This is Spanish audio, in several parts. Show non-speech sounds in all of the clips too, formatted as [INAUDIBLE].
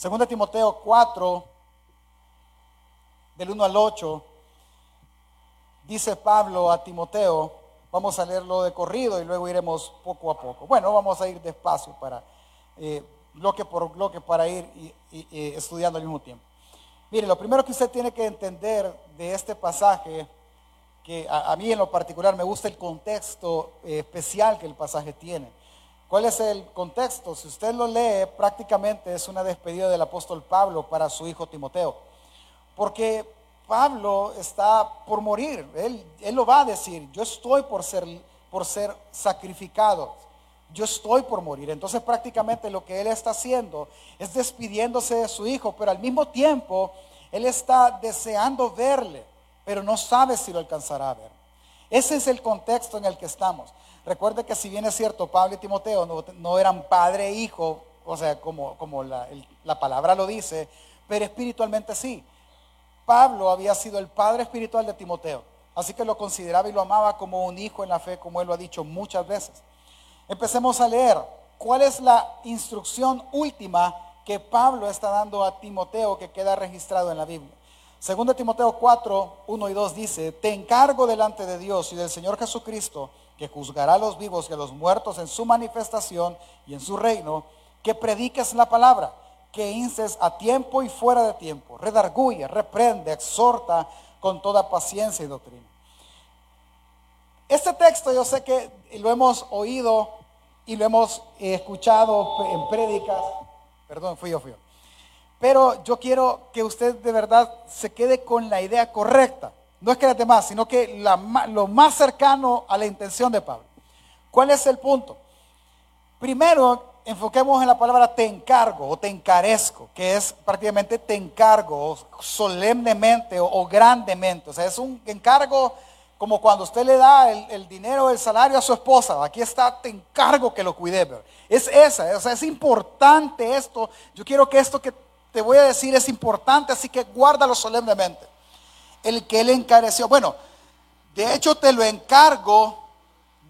Segunda Timoteo 4, del 1 al 8, dice Pablo a Timoteo, vamos a leerlo de corrido y luego iremos poco a poco. Bueno, vamos a ir despacio para eh, bloque por bloque para ir estudiando al mismo tiempo. Mire, lo primero que usted tiene que entender de este pasaje, que a, mí en lo particular me gusta el contexto eh, especial que el pasaje tiene. ¿Cuál es el contexto? Si usted lo lee, prácticamente es una despedida del apóstol Pablo para su hijo Timoteo. Porque Pablo está por morir, él, él lo va a decir, yo estoy por ser, por ser sacrificado, yo estoy por morir. Entonces prácticamente lo que él está haciendo es despidiéndose de su hijo, pero al mismo tiempo él está deseando verle, pero no sabe si lo alcanzará a ver. Ese es el contexto en el que estamos. Recuerde que si bien es cierto, Pablo y Timoteo no, eran padre e hijo, o sea, como, la, la palabra lo dice, pero espiritualmente sí. Pablo había sido el padre espiritual de Timoteo, así que lo consideraba y lo amaba como un hijo en la fe, como él lo ha dicho muchas veces. Empecemos a leer cuál es la instrucción última que Pablo está dando a Timoteo que queda registrado en la Biblia. Segundo Timoteo 4, 1 y 2 dice, te encargo delante de Dios y del Señor Jesucristo, que juzgará a los vivos y a los muertos en su manifestación y en su reino, que prediques la palabra, que instes a tiempo y fuera de tiempo, redarguye, reprende, exhorta con toda paciencia y doctrina. Este texto yo sé que lo hemos oído y lo hemos escuchado en prédicas, perdón, fui yo, fui yo. Pero yo quiero que usted de verdad se quede con la idea correcta no es que las demás, sino que lo más cercano a la intención de Pablo. ¿Cuál es el punto? Primero, enfoquemos en la palabra te encargo o te encarezco, que es prácticamente te encargo solemnemente o, grandemente. O sea, es un encargo como cuando usted le da el, dinero, el salario a su esposa. Aquí está, te encargo que lo cuide. Es esa, o sea, es importante esto. Yo quiero que esto que te voy a decir es importante, así que guárdalo solemnemente el que él encareció. Bueno, de hecho te lo encargo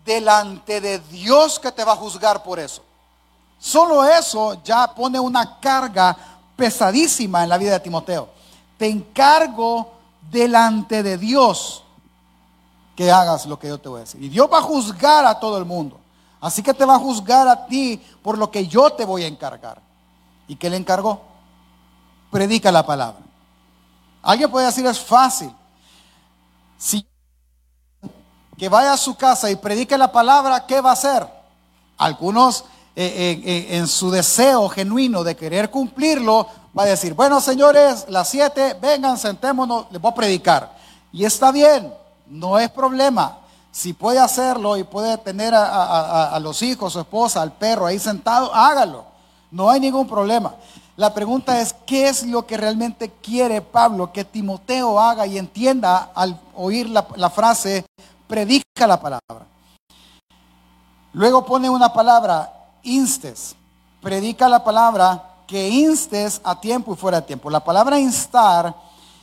delante de Dios que te va a juzgar por eso. Solo eso ya pone una carga pesadísima en la vida de Timoteo. Te encargo delante de Dios que hagas lo que yo te voy a decir. Y Dios va a juzgar a todo el mundo. Así que te va a juzgar a ti por lo que yo te voy a encargar. ¿Y qué le encargó? Predica la palabra. Alguien puede decir, es fácil. Si que vaya a su casa y predique la palabra, ¿qué va a hacer? Algunos eh, eh, eh, en su deseo genuino de querer cumplirlo, va a decir, bueno señores, las siete, vengan, sentémonos, les voy a predicar. Y está bien, no es problema. Si puede hacerlo y puede tener a, a los hijos, su esposa, al perro ahí sentado, hágalo. No hay ningún problema. La pregunta es, ¿qué es lo que realmente quiere Pablo que Timoteo haga y entienda al oír la, frase, predica la palabra? Luego pone una palabra, instes, predica la palabra, que instes a tiempo y fuera de tiempo. La palabra instar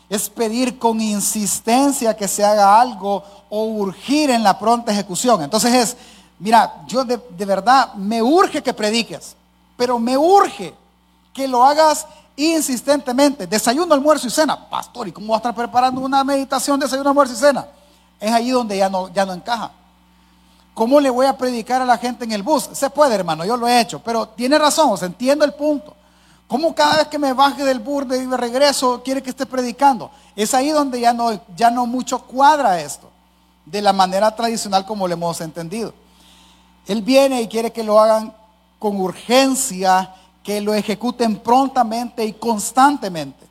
es pedir con insistencia que se haga algo o urgir en la pronta ejecución. Entonces es, mira, yo de, de verdad me urge que prediques, pero me urge que lo hagas insistentemente. Desayuno, almuerzo y cena. Pastor, ¿y cómo va a estar preparando una meditación, desayuno, almuerzo y cena? Es ahí donde ya no, ya no encaja. ¿Cómo le voy a predicar a la gente en el bus? Se puede, hermano, yo lo he hecho, pero tiene razón, o entiendo el punto. ¿Cómo cada vez que me baje del bus de regreso quiere que esté predicando? Es ahí donde ya no, ya no mucho cuadra esto, de la manera tradicional como lo hemos entendido. Él viene y quiere que lo hagan con urgencia que lo ejecuten prontamente y constantemente.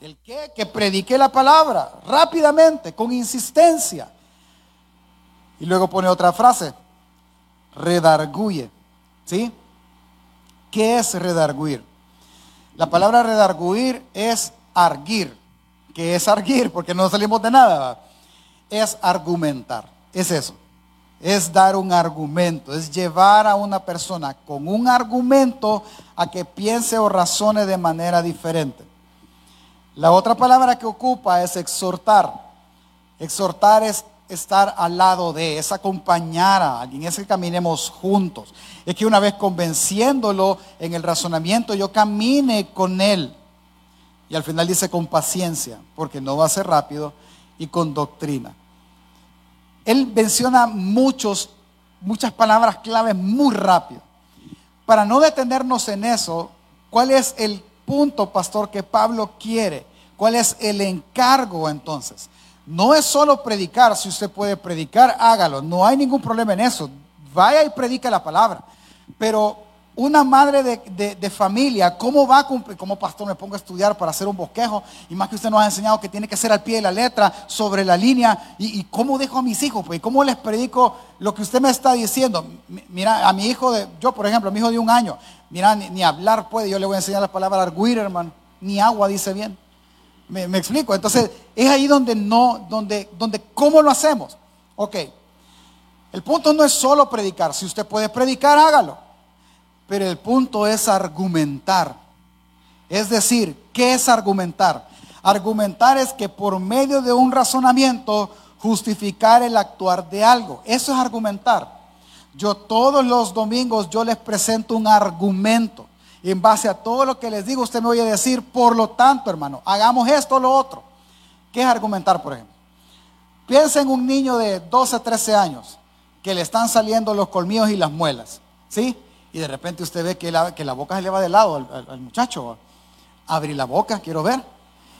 El que, que predique la palabra rápidamente, con insistencia. Y luego pone otra frase, redarguye. ¿Sí? ¿Qué es redarguir? La palabra redarguir es arguir. ¿Qué es arguir? Porque no salimos de nada. Es argumentar. Es eso es dar un argumento, es llevar a una persona con un argumento a que piense o razone de manera diferente. La otra palabra que ocupa es exhortar. Exhortar es, estar al lado de, es acompañar a alguien, es que caminemos juntos. Es que una vez convenciéndolo en el razonamiento, yo camine con él. Y al final dice con paciencia, porque no va a ser rápido, y con doctrina. Él menciona muchos, muchas palabras claves muy rápido. Para no detenernos en eso, ¿cuál es el punto, pastor, que Pablo quiere? ¿Cuál es el encargo entonces? No es solo predicar, si usted puede predicar, hágalo. No hay ningún problema en eso. Vaya y predica la palabra. Pero una madre de, familia, ¿cómo va a cumplir? Como pastor me pongo a estudiar para hacer un bosquejo y más que usted nos ha enseñado que tiene que ser al pie de la letra, sobre la línea. ¿Y, cómo dejo a mis hijos? Pues, ¿cómo les predico lo que usted me está diciendo? Mira, a mi hijo, de, yo por ejemplo, a mi hijo de un año, mira, ni, hablar puede, yo le voy a enseñar la palabra arguir, hermano, ni agua dice bien. Me, me, explico. Entonces, es ahí donde no, donde, donde, ¿cómo lo hacemos? Ok. El punto no es solo predicar. Si usted puede predicar, hágalo. Pero el punto es argumentar. Es decir, ¿qué es argumentar? Argumentar es que por medio de un razonamiento justificar el actuar de algo. Eso es argumentar. Yo todos los domingos yo les presento un argumento. En base a todo lo que les digo, usted me oye decir, por lo tanto, hermano, hagamos esto o lo otro. ¿Qué es argumentar, por ejemplo? Piensa en un niño de 12, 13 años que le están saliendo los colmillos y las muelas. ¿Sí? Y de repente usted ve que la, que la boca se le va de lado al, muchacho. Abrir la boca, quiero ver.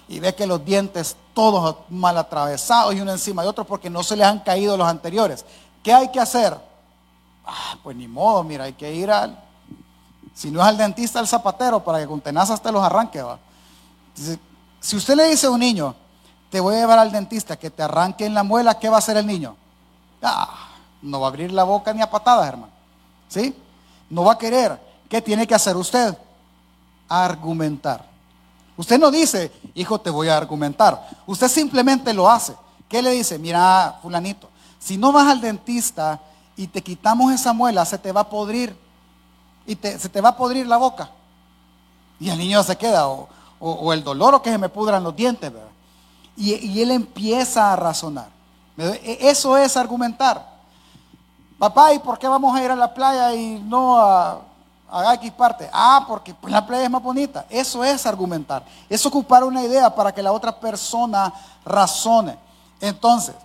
Y ve que los dientes todos mal atravesados y uno encima de otro porque no se les han caído los anteriores. ¿Qué hay que hacer? Ah, pues ni modo, mira, hay que ir al, si no es al dentista, al zapatero para que con tenazas te los arranque. si usted le dice a un niño, te voy a llevar al dentista que te arranque en la muela, ¿qué va a hacer el niño? Ah, no va a abrir la boca ni a patadas, hermano. ¿Sí? No va a querer. ¿Qué tiene que hacer usted? Argumentar. Usted no dice, hijo, te voy a argumentar. Usted simplemente lo hace. ¿Qué le dice? Mira, fulanito, si no vas al dentista y te quitamos esa muela, se te va a podrir. Y se te va a podrir la boca. Y el niño se queda, o, el dolor o que se me pudran los dientes. Y, y él empieza a razonar. E, eso es argumentar. Papá, ¿y por qué vamos a ir a la playa y no a, a X parte? Ah, porque pues, la playa es más bonita. Eso es argumentar. Es ocupar una idea para que la otra persona razone. Entonces,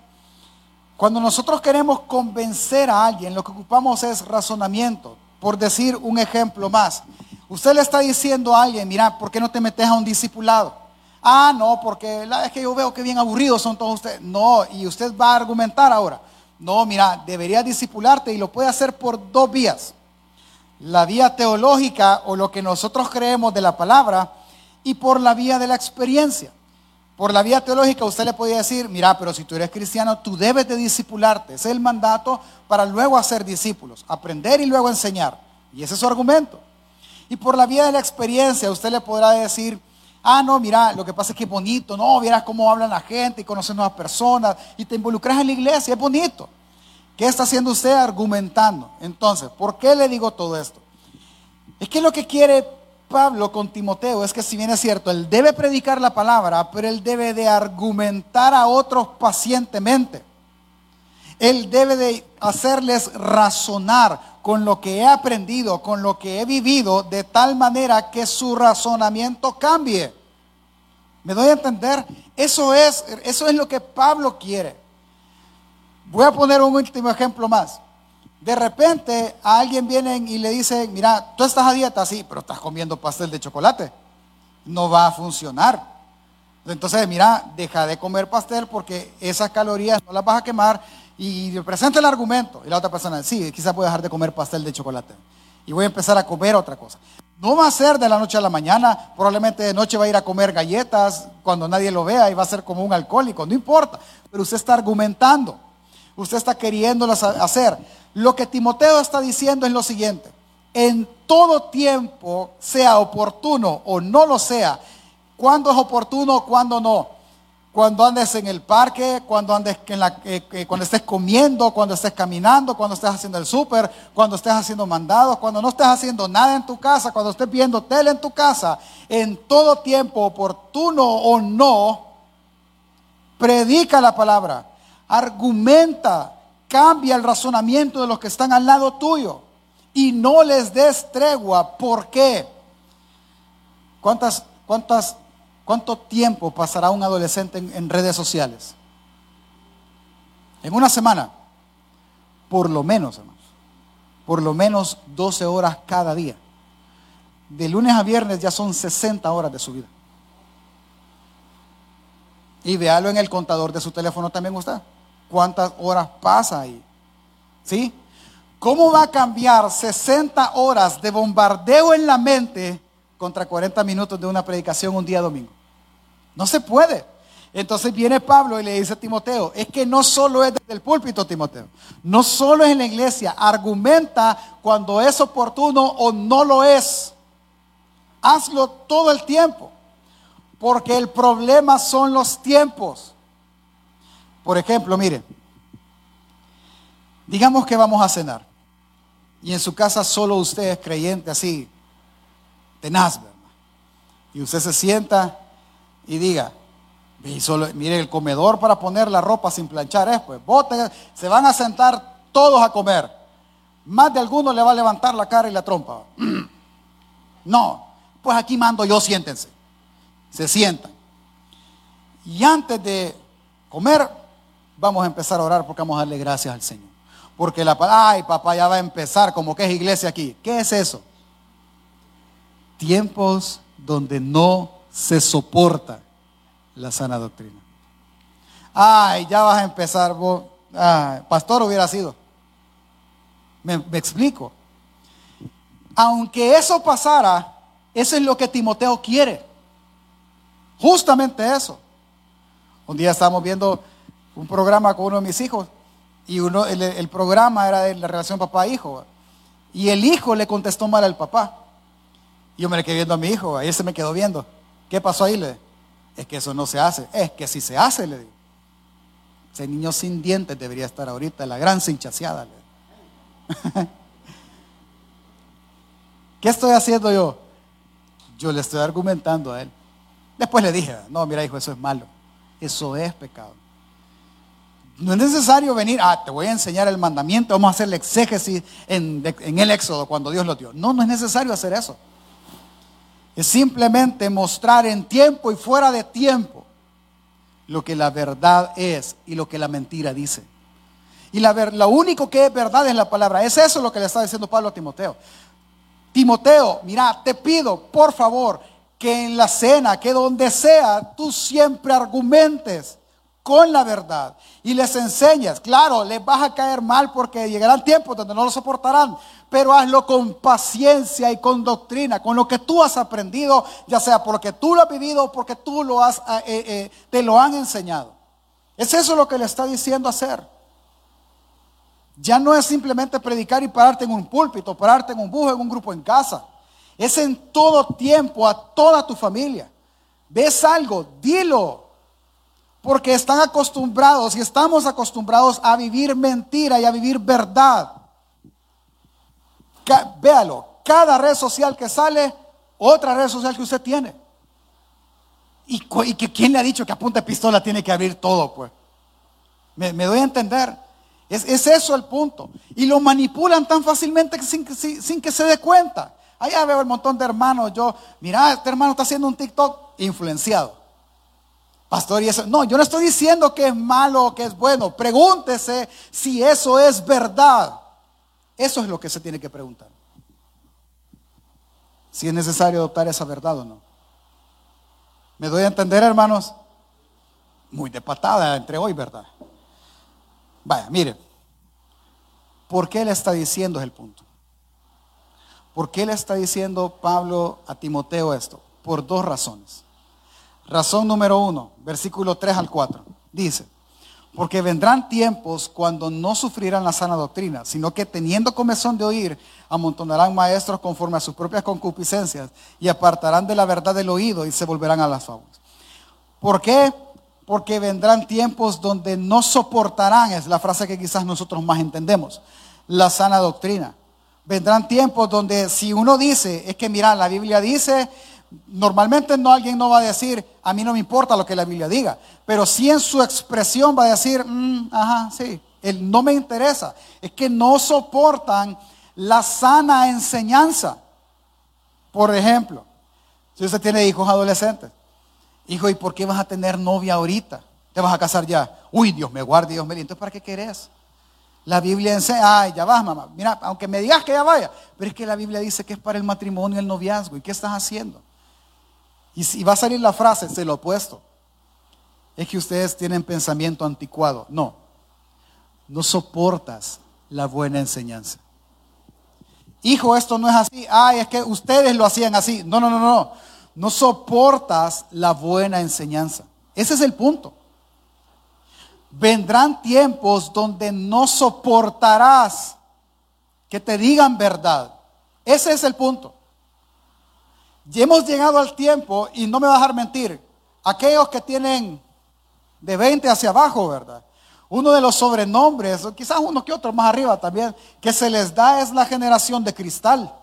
cuando nosotros queremos convencer a alguien, lo que ocupamos es razonamiento. Por decir un ejemplo más. Usted le está diciendo a alguien, mira, ¿por qué no te metes a un discipulado? Ah, no, porque es que yo veo que bien aburridos son todos ustedes. No, y usted va a argumentar ahora. No, mira, debería discipularte y lo puede hacer por dos vías. La vía teológica o lo que nosotros creemos de la palabra y por la vía de la experiencia. Por la vía teológica usted le podría decir, mira, pero si tú eres cristiano, tú debes de discipularte. Ese es el mandato para luego hacer discípulos, aprender y luego enseñar. Y ese es su argumento. Y por la vía de la experiencia usted le podrá decir, Ah, no, mira, lo que pasa es que es bonito, no, vieras cómo hablan la gente y conoces nuevas personas y te involucras en la iglesia, es bonito. ¿Qué está haciendo usted argumentando? Entonces, ¿por qué le digo todo esto? Es que lo que quiere Pablo con Timoteo es que si bien es cierto, él debe predicar la palabra, pero él debe de argumentar a otros pacientemente. Él debe de hacerles razonar con lo que he aprendido, con lo que he vivido, de tal manera que su razonamiento cambie. ¿Me doy a entender? Eso es, eso es lo que Pablo quiere. Voy a poner un último ejemplo más. De repente a alguien viene y le dice, mira, tú estás a dieta, sí, pero estás comiendo pastel de chocolate. No va a funcionar. Entonces, mira, deja de comer pastel porque esas calorías no las vas a quemar y presenta el argumento. Y la otra persona, sí, quizás voy a dejar de comer pastel de chocolate. Y voy a empezar a comer otra cosa. No va a ser de la noche a la mañana. Probablemente de noche va a ir a comer galletas cuando nadie lo vea y va a ser como un alcohólico. No importa. Pero usted está argumentando. Usted está queriéndolas hacer. Lo que Timoteo está diciendo es lo siguiente. En todo tiempo, sea oportuno o no lo sea, cuando es oportuno, cuando no cuando andes en el parque, cuando, andes en la, eh, eh, cuando estés comiendo, cuando estés caminando, cuando estés haciendo el súper, cuando estés haciendo mandados, cuando no estés haciendo nada en tu casa, cuando estés viendo tele en tu casa, en todo tiempo, oportuno o no, predica la palabra, Argumenta, cambia el razonamiento de los que están al lado tuyo y no les des tregua. ¿Por qué? ¿Cuántas, cuántas, ¿Cuánto tiempo pasará un adolescente en, redes sociales? En una semana. Por lo menos, hermanos. Por lo menos 12 horas cada día. De lunes a viernes ya son 60 horas de su vida. Y véalo en el contador de su teléfono también usted. ¿Cuántas horas pasa ahí? ¿Sí? ¿Cómo va a cambiar 60 horas de bombardeo en la mente contra 40 minutos de una predicación un día domingo? No se puede. Entonces viene Pablo y le dice a Timoteo, es que no solo es desde el púlpito, Timoteo, no solo es en la iglesia, argumenta cuando es oportuno o no lo es. Hazlo todo el tiempo, porque el problema son los tiempos. Por ejemplo, mire, digamos que vamos a cenar y en su casa solo usted es creyente así, tenaz, ¿verdad? Y usted se sienta y diga, mire, el comedor para poner la ropa sin planchar es, pues, bote, se van a sentar todos a comer. Más de alguno le va a levantar la cara y la trompa. [CLEARS THROAT] No, pues aquí mando yo, siéntense. Se sientan. Y antes de comer, vamos a empezar a orar porque vamos a darle gracias al Señor. Porque la ay papá ya va a empezar como que es iglesia aquí. ¿Qué es eso? Tiempos donde no se soporta la sana doctrina. Ay, ya vas a empezar vos. pastor hubiera sido. Me, explico. Aunque eso pasara, eso es lo que Timoteo quiere. Justamente eso. Un día estábamos viendo un programa con uno de mis hijos y uno, el, programa era de la relación papá-hijo. Y el hijo le contestó mal al papá. Yo me le quedé viendo a mi hijo, ahí se me quedó viendo. ¿Qué pasó ahí? Le es que eso no se hace. Es que si se hace, le digo. Ese niño sin dientes debería estar ahorita la gran cinchaseada. [LAUGHS] ¿Qué estoy haciendo yo? Yo le estoy argumentando a él. Después le dije, no, mira hijo, eso es malo. Eso es pecado. No es necesario venir, ah, te voy a enseñar el mandamiento, vamos a hacer el exégesis en el Éxodo cuando Dios lo dio. No, no es necesario hacer eso. Es simplemente mostrar en tiempo y fuera de tiempo lo que la verdad es y lo que la mentira dice. Y la, lo único que es verdad es la palabra. Es eso lo que le está diciendo Pablo a Timoteo. Timoteo, mira, te pido, por favor, que en la cena, que donde sea, tú siempre argumentes con la verdad y les enseñas. Claro, les vas a caer mal porque llegarán tiempos donde no lo soportarán, pero hazlo con paciencia y con doctrina, con lo que tú has aprendido, ya sea porque tú lo has vivido o porque tú lo has, eh, eh, eh, te lo han enseñado. Es eso lo que le está diciendo hacer. Ya no es simplemente predicar y pararte en un púlpito, pararte en un bus, en un grupo en casa. Es en todo tiempo, a toda tu familia. ¿Ves algo? Dilo. Porque están acostumbrados y estamos acostumbrados a vivir mentira y a vivir verdad. Véalo, cada red social que sale, otra red social que usted tiene. ¿Y, que quién le ha dicho que a punta de pistola tiene que abrir todo? Pues me, doy a entender. Es, eso el punto. Y lo manipulan tan fácilmente sin, que se dé cuenta. Allá veo el montón de hermanos. Yo, mira, este hermano está haciendo un TikTok influenciado. Pastor, y eso. No, yo no estoy diciendo que es malo o que es bueno. Pregúntese si eso es verdad. Eso es lo que se tiene que preguntar. Si es necesario adoptar esa verdad o no. ¿Me doy a entender, hermanos? Muy de patada entre hoy, ¿verdad? Vaya, mire. ¿Por qué le está diciendo es el punto? ¿Por qué le está diciendo Pablo a Timoteo esto? Por dos razones. Razón número uno, versículo 3 al 4. Dice, porque vendrán tiempos cuando no sufrirán la sana doctrina, sino que teniendo comezón de oír, amontonarán maestros conforme a sus propias concupiscencias y apartarán de la verdad del oído y se volverán a las fábulas. ¿Por qué? Porque vendrán tiempos donde no soportarán, es la frase que quizás nosotros más entendemos, la sana doctrina. Vendrán tiempos donde si uno dice, es que mira, la Biblia dice, Normalmente no alguien no va a decir, a mí no me importa lo que la Biblia diga, pero sí en su expresión va a decir, mm, ajá, sí, él no me interesa. Es que no soportan la sana enseñanza. Por ejemplo, si usted tiene hijos adolescentes, hijo, ¿y por qué vas a tener novia ahorita? ¿Te vas a casar ya? Uy, Dios me guarde, Dios me libre. Entonces, ¿para qué querés? La Biblia enseña, ay, ya vas, mamá. Mira, aunque me digas que ya vaya, pero es que la Biblia dice que es para el matrimonio, el noviazgo. ¿Y qué estás haciendo? Y si va a salir la frase, se lo opuesto. Es que ustedes tienen pensamiento anticuado. No, no soportas la buena enseñanza. Hijo, esto no es así. Ay, es que ustedes lo hacían así. No, no, no, no. No soportas la buena enseñanza. Ese es el punto. Vendrán tiempos donde no soportarás que te digan verdad. Ese es el punto. Ya hemos llegado al tiempo, y no me va a dejar mentir, aquellos que tienen de 20 hacia abajo, ¿verdad? Uno de los sobrenombres, quizás uno que otro más arriba también, que se les da es la generación de cristal.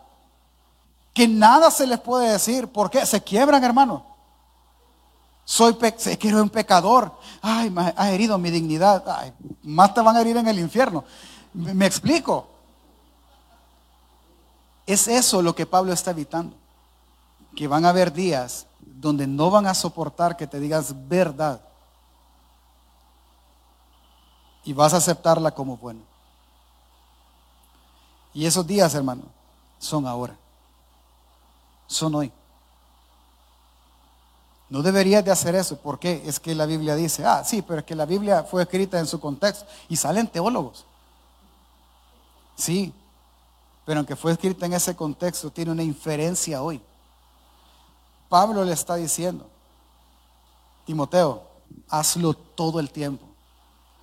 Que nada se les puede decir. ¿Por qué? Se quiebran, hermano. Soy que un pecador. Ay, ha herido mi dignidad. más te van a herir en el infierno. Me, explico. Es eso lo que Pablo está evitando. Que van a haber días donde no van a soportar que te digas verdad. Y vas a aceptarla como buena. Y esos días, hermano, son ahora. Son hoy. No deberías de hacer eso. ¿Por qué? Es que la Biblia dice, ah, sí, pero es que la Biblia fue escrita en su contexto. Y salen teólogos. Sí, pero aunque fue escrita en ese contexto, tiene una inferencia hoy. Pablo le está diciendo, Timoteo, hazlo todo el tiempo.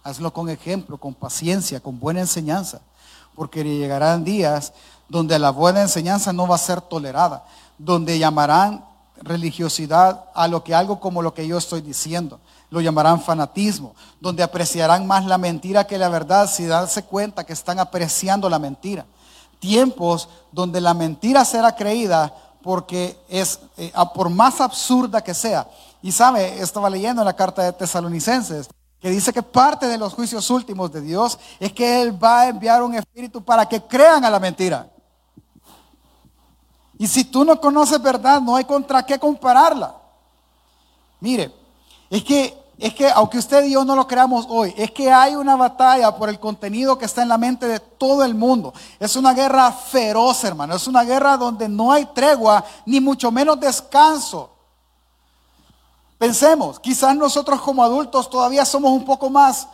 Hazlo con ejemplo, con paciencia, con buena enseñanza. Porque llegarán días donde la buena enseñanza no va a ser tolerada, donde llamarán religiosidad a lo que algo como lo que yo estoy diciendo. Lo llamarán fanatismo, donde apreciarán más la mentira que la verdad si darse cuenta que están apreciando la mentira. Tiempos donde la mentira será creída porque es, eh, por más absurda que sea. Y sabe, estaba leyendo en la carta de Tesalonicenses que dice que parte de los juicios últimos de Dios es que Él va a enviar un espíritu para que crean a la mentira. Y si tú no conoces verdad, no hay contra qué compararla. Mire, es que, es que aunque usted y yo no lo creamos hoy, es que hay una batalla por el contenido que está en la mente de todo el mundo. Es una guerra feroz, hermano. Es una guerra donde no hay tregua, ni mucho menos descanso. Pensemos, quizás nosotros como adultos todavía somos un poco más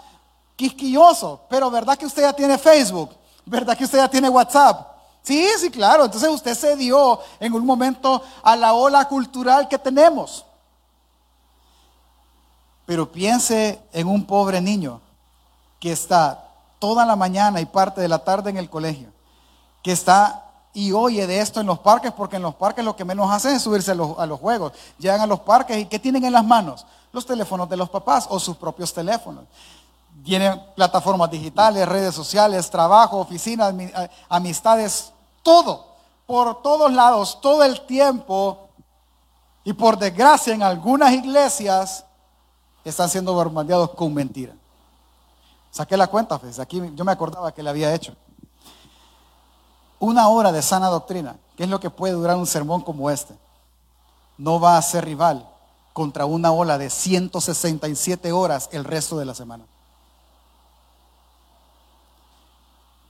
quisquillosos, pero ¿verdad que usted ya tiene Facebook? ¿Verdad que usted ya tiene WhatsApp? Sí, sí, claro. Entonces usted se dio en un momento a la ola cultural que tenemos. Pero piense en un pobre niño que está toda la mañana y parte de la tarde en el colegio, que está y oye de esto en los parques, porque en los parques lo que menos hacen es subirse a los, juegos. Llegan a los parques y ¿qué tienen en las manos? Los teléfonos de los papás o sus propios teléfonos. Tienen plataformas digitales, redes sociales, trabajo, oficinas, amistades todo, por todos lados, todo el tiempo. Y por desgracia en algunas iglesias están siendo bombardeados con mentira. Saqué la cuenta, pues, aquí yo me acordaba que le había hecho. Una hora de sana doctrina, que es lo que puede durar un sermón como este, no va a ser rival contra una ola de 167 horas el resto de la semana.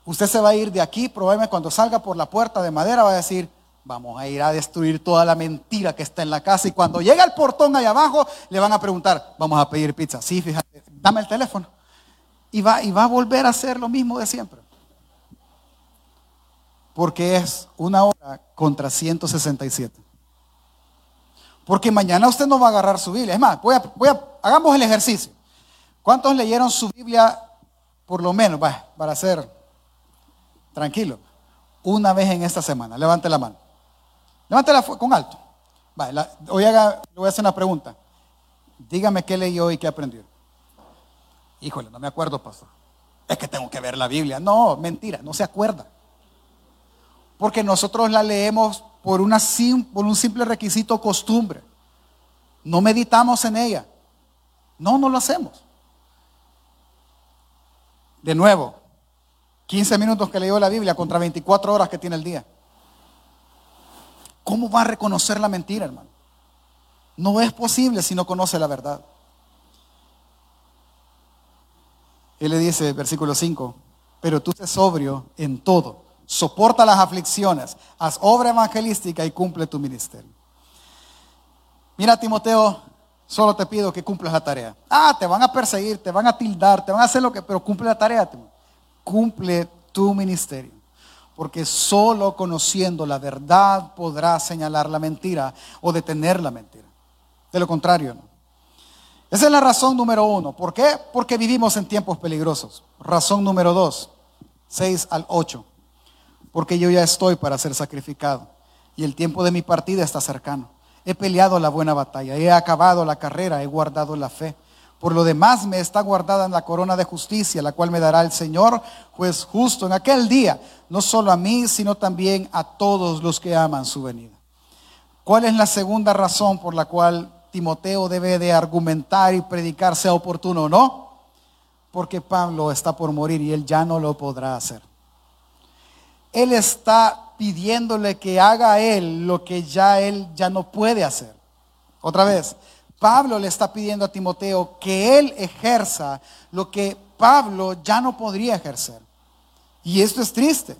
Usted se va a ir de aquí, probablemente cuando salga por la puerta de madera va a decir, vamos a ir a destruir toda la mentira que está en la casa. Y cuando llega al portón ahí abajo, le van a preguntar, vamos a pedir pizza. Sí, fíjate, dame el teléfono. Y va, y va a volver a hacer lo mismo de siempre. Porque es una hora contra 167. Porque mañana usted no va a agarrar su Biblia. Es más, voy a, hagamos el ejercicio. ¿Cuántos leyeron su Biblia por lo menos para hacer Tranquilo. Una vez en esta semana. Levante la mano. Levántela con alto. hoy haga, le voy a hacer una pregunta. Dígame qué leyó y qué aprendió. Híjole, no me acuerdo, pastor. Es que tengo que ver la Biblia. No, mentira, no se acuerda. Porque nosotros la leemos por, por un simple requisito costumbre. No meditamos en ella. No, no lo hacemos. De nuevo, 15 minutos que leyó la Biblia contra 24 horas que tiene el día. ¿Cómo va a reconocer la mentira, hermano? No es posible si no conoce la verdad. Él le dice, versículo 5, pero tú sé sobrio en todo, soporta las aflicciones, haz obra evangelística y cumple tu ministerio. Mira, Timoteo, solo te pido que cumplas la tarea. Ah, te van a perseguir, te van a tildar, te van a hacer lo que, pero cumple la tarea. Cumple tu ministerio. Porque solo conociendo la verdad podrás señalar la mentira o detener la mentira. De lo contrario, no. Esa es la razón número uno. ¿Por qué? Porque vivimos en tiempos peligrosos. Razón número dos, 6 al 8. Porque yo ya estoy para ser sacrificado y el tiempo de mi partida está cercano. He peleado la buena batalla, he acabado la carrera, he guardado la fe. Por lo demás me está guardada en la corona de justicia, la cual me dará el Señor, juez justo, en aquel día, no solo a mí, sino también a todos los que aman su venida. ¿Cuál es la segunda razón por la cual Timoteo debe de argumentar y predicar, sea oportuno o no, porque Pablo está por morir y él ya no lo podrá hacer. Él está pidiéndole que haga él lo que ya él ya no puede hacer. Otra vez, Pablo le está pidiendo a Timoteo que él ejerza lo que Pablo ya no podría ejercer. Y esto es triste,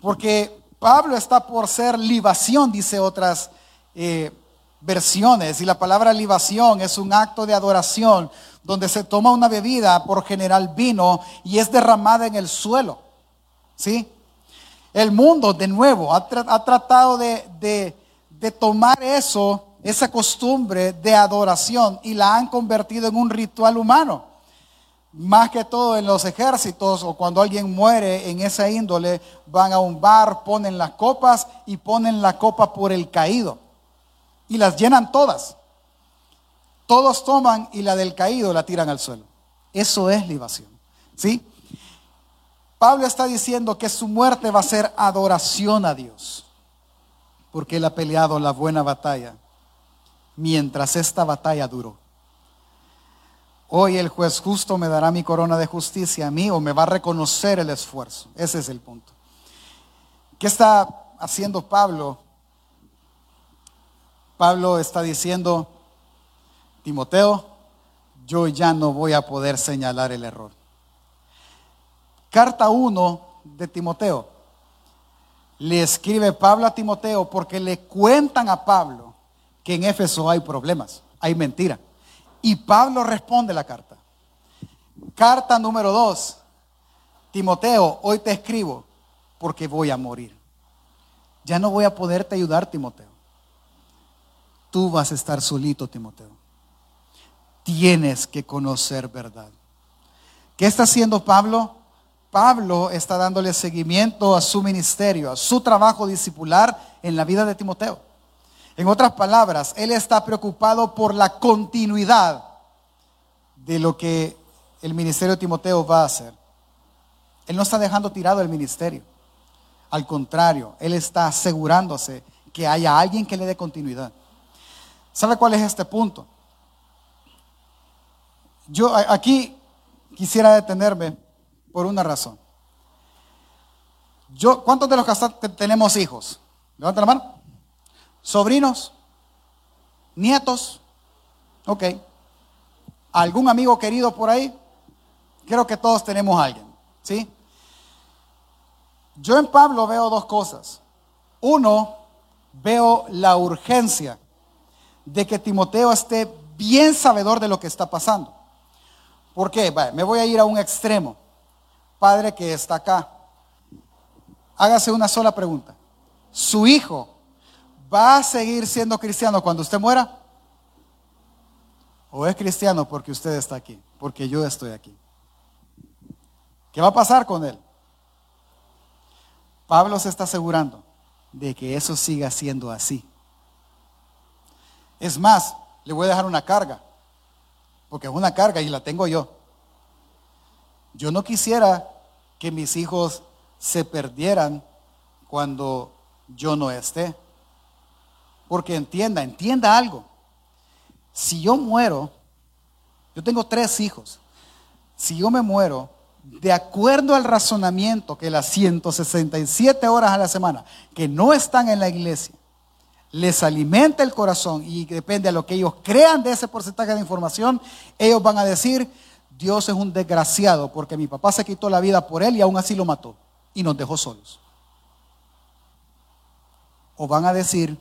porque Pablo está por ser libación, dice otras eh, versiones y la palabra libación es un acto de adoración donde se toma una bebida, por general vino, y es derramada en el suelo. ¿Sí? El mundo, de nuevo, ha, tratado de, de tomar eso, esa costumbre de adoración, y la han convertido en un ritual humano. Más que todo en los ejércitos o cuando alguien muere en esa índole, van a un bar, ponen las copas y ponen la copa por el caído y las llenan todas. Todos toman y la del caído la tiran al suelo. Eso es libación. ¿Sí? Pablo está diciendo que su muerte va a ser adoración a Dios, porque él ha peleado la buena batalla mientras esta batalla duró. Hoy el juez justo me dará mi corona de justicia a mí o me va a reconocer el esfuerzo. Ese es el punto. ¿Qué está haciendo Pablo? Pablo está diciendo, Timoteo, yo ya no voy a poder señalar el error. Carta 1 de Timoteo. Le escribe Pablo a Timoteo porque le cuentan a Pablo que en Éfeso hay problemas, hay mentira. Y Pablo responde la carta. Carta número 2. Timoteo, hoy te escribo porque voy a morir. Ya no voy a poderte ayudar, Timoteo tú vas a estar solito, Timoteo. Tienes que conocer verdad. ¿Qué está haciendo Pablo? Pablo está dándole seguimiento a su ministerio, a su trabajo discipular en la vida de Timoteo. En otras palabras, él está preocupado por la continuidad de lo que el ministerio de Timoteo va a hacer. Él no está dejando tirado el ministerio. Al contrario, él está asegurándose que haya alguien que le dé continuidad. ¿Sabe cuál es este punto? Yo aquí quisiera detenerme por una razón. Yo, ¿Cuántos de los que tenemos hijos? Levanta la mano. ¿Sobrinos? ¿Nietos? Ok. ¿Algún amigo querido por ahí? Creo que todos tenemos a alguien. ¿Sí? Yo en Pablo veo dos cosas. Uno, veo la urgencia de que Timoteo esté bien sabedor de lo que está pasando. ¿Por qué? me voy a ir a un extremo. Padre que está acá, hágase una sola pregunta. ¿Su hijo va a seguir siendo cristiano cuando usted muera? ¿O es cristiano porque usted está aquí? Porque yo estoy aquí. ¿Qué va a pasar con él? Pablo se está asegurando de que eso siga siendo así. Es más, le voy a dejar una carga, porque es una carga y la tengo yo. Yo no quisiera que mis hijos se perdieran cuando yo no esté. Porque entienda, entienda algo. Si yo muero, yo tengo tres hijos. Si yo me muero, de acuerdo al razonamiento que las 167 horas a la semana que no están en la iglesia, les alimenta el corazón y depende de lo que ellos crean de ese porcentaje de información, ellos van a decir, Dios es un desgraciado porque mi papá se quitó la vida por él y aún así lo mató y nos dejó solos. O van a decir,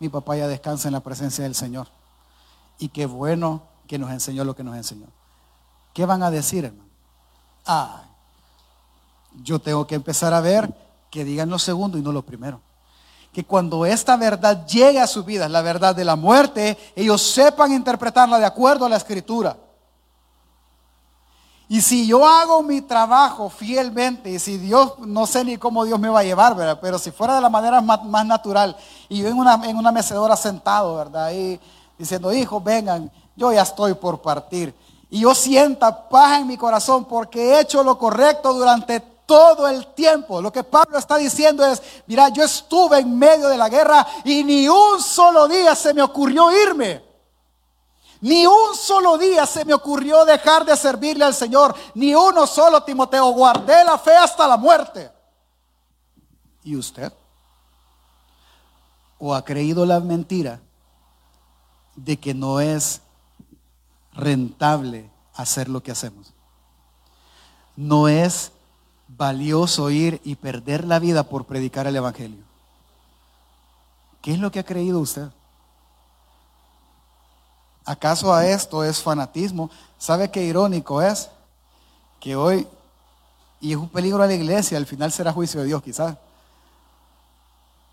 mi papá ya descansa en la presencia del Señor. Y qué bueno que nos enseñó lo que nos enseñó. ¿Qué van a decir, hermano? Ah, yo tengo que empezar a ver que digan lo segundo y no lo primero. Que cuando esta verdad llegue a su vida, la verdad de la muerte, ellos sepan interpretarla de acuerdo a la escritura. Y si yo hago mi trabajo fielmente, y si Dios, no sé ni cómo Dios me va a llevar, ¿verdad? Pero si fuera de la manera más, natural, y yo en una, en una mecedora sentado, ¿verdad? Y diciendo, hijos, vengan, yo ya estoy por partir. Y yo sienta paz en mi corazón porque he hecho lo correcto durante todo el tiempo. Lo que Pablo está diciendo es, mira, yo estuve en medio de la guerra y ni un solo día se me ocurrió irme. Ni un solo día se me ocurrió dejar de servirle al Señor. Ni uno solo, Timoteo. Guardé la fe hasta la muerte. ¿Y usted? ¿O ha creído la mentira de que no es rentable hacer lo que hacemos? No es valioso ir y perder la vida por predicar el Evangelio. ¿Qué es lo que ha creído usted? ¿Acaso a esto es fanatismo? ¿Sabe qué irónico es? Que hoy, y es un peligro a la iglesia, al final será juicio de Dios quizás,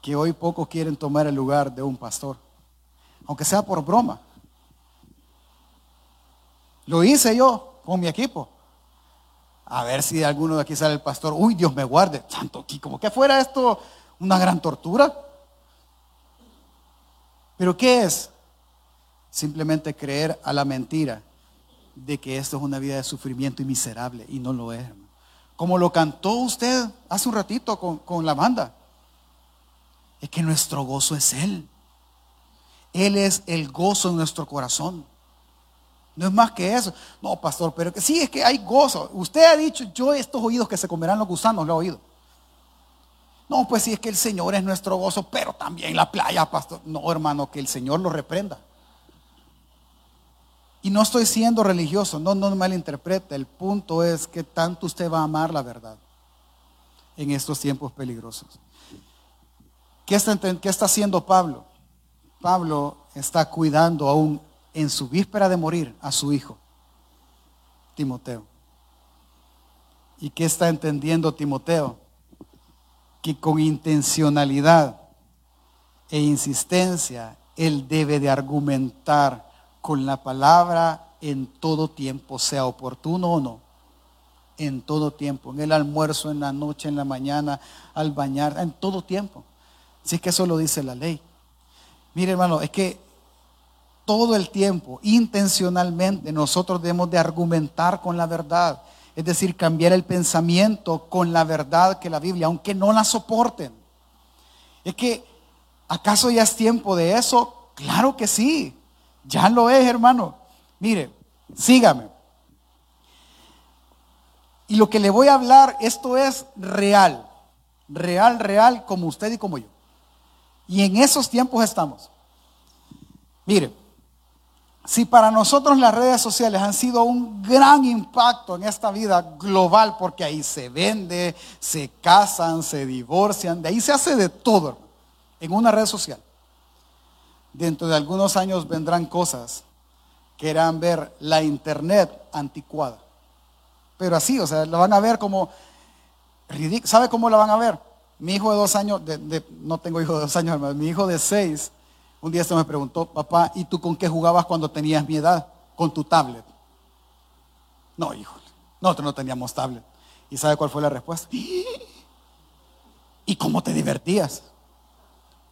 que hoy pocos quieren tomar el lugar de un pastor, aunque sea por broma. Lo hice yo con mi equipo. A ver si alguno de aquí sale el pastor, uy, Dios me guarde, santo, como que fuera esto una gran tortura. Pero ¿qué es? Simplemente creer a la mentira de que esto es una vida de sufrimiento y miserable y no lo es. Como lo cantó usted hace un ratito con, con la banda. Es que nuestro gozo es Él. Él es el gozo en nuestro corazón. No es más que eso. No, pastor, pero que sí, es que hay gozo. Usted ha dicho, yo estos oídos que se comerán los gusanos, lo he oído. No, pues sí, es que el Señor es nuestro gozo, pero también la playa, pastor. No, hermano, que el Señor lo reprenda. Y no estoy siendo religioso, no, no malinterprete. El punto es que tanto usted va a amar la verdad en estos tiempos peligrosos. ¿Qué está, qué está haciendo Pablo? Pablo está cuidando aún en su víspera de morir a su hijo, Timoteo. ¿Y qué está entendiendo Timoteo? Que con intencionalidad e insistencia él debe de argumentar con la palabra en todo tiempo, sea oportuno o no. En todo tiempo, en el almuerzo, en la noche, en la mañana, al bañar, en todo tiempo. Si es que eso lo dice la ley. Mire hermano, es que todo el tiempo, intencionalmente, nosotros debemos de argumentar con la verdad. Es decir, cambiar el pensamiento con la verdad que la Biblia, aunque no la soporten. Es que, ¿acaso ya es tiempo de eso? Claro que sí. Ya lo es, hermano. Mire, sígame. Y lo que le voy a hablar, esto es real. Real, real, como usted y como yo. Y en esos tiempos estamos. Mire, si para nosotros las redes sociales han sido un gran impacto en esta vida global, porque ahí se vende, se casan, se divorcian, de ahí se hace de todo en una red social dentro de algunos años vendrán cosas que eran ver la internet anticuada. Pero así, o sea, la van a ver como. ¿Sabe cómo la van a ver? Mi hijo de dos años, no tengo hijo de dos años, mi hijo de seis, un día se me preguntó, papá, ¿y tú con qué jugabas cuando tenías mi edad? Con tu tablet. No, hijo, nosotros no teníamos tablet. ¿Y sabe cuál fue la respuesta? ¿Y cómo te divertías?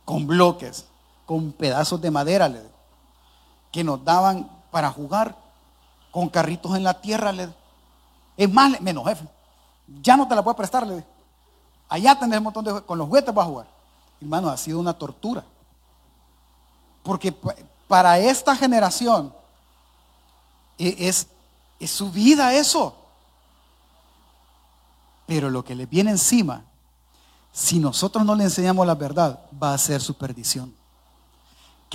Con bloques con pedazos de madera que nos daban para jugar con carritos en la tierra. Es más, menos jefe, ya no te la puedo prestar. Allá tenés un montón de con los juguetes para jugar. Hermano, ha sido una tortura. Porque para esta generación e, es, es su vida eso. Pero lo que le viene encima, si nosotros no le enseñamos la verdad, va a ser su perdición.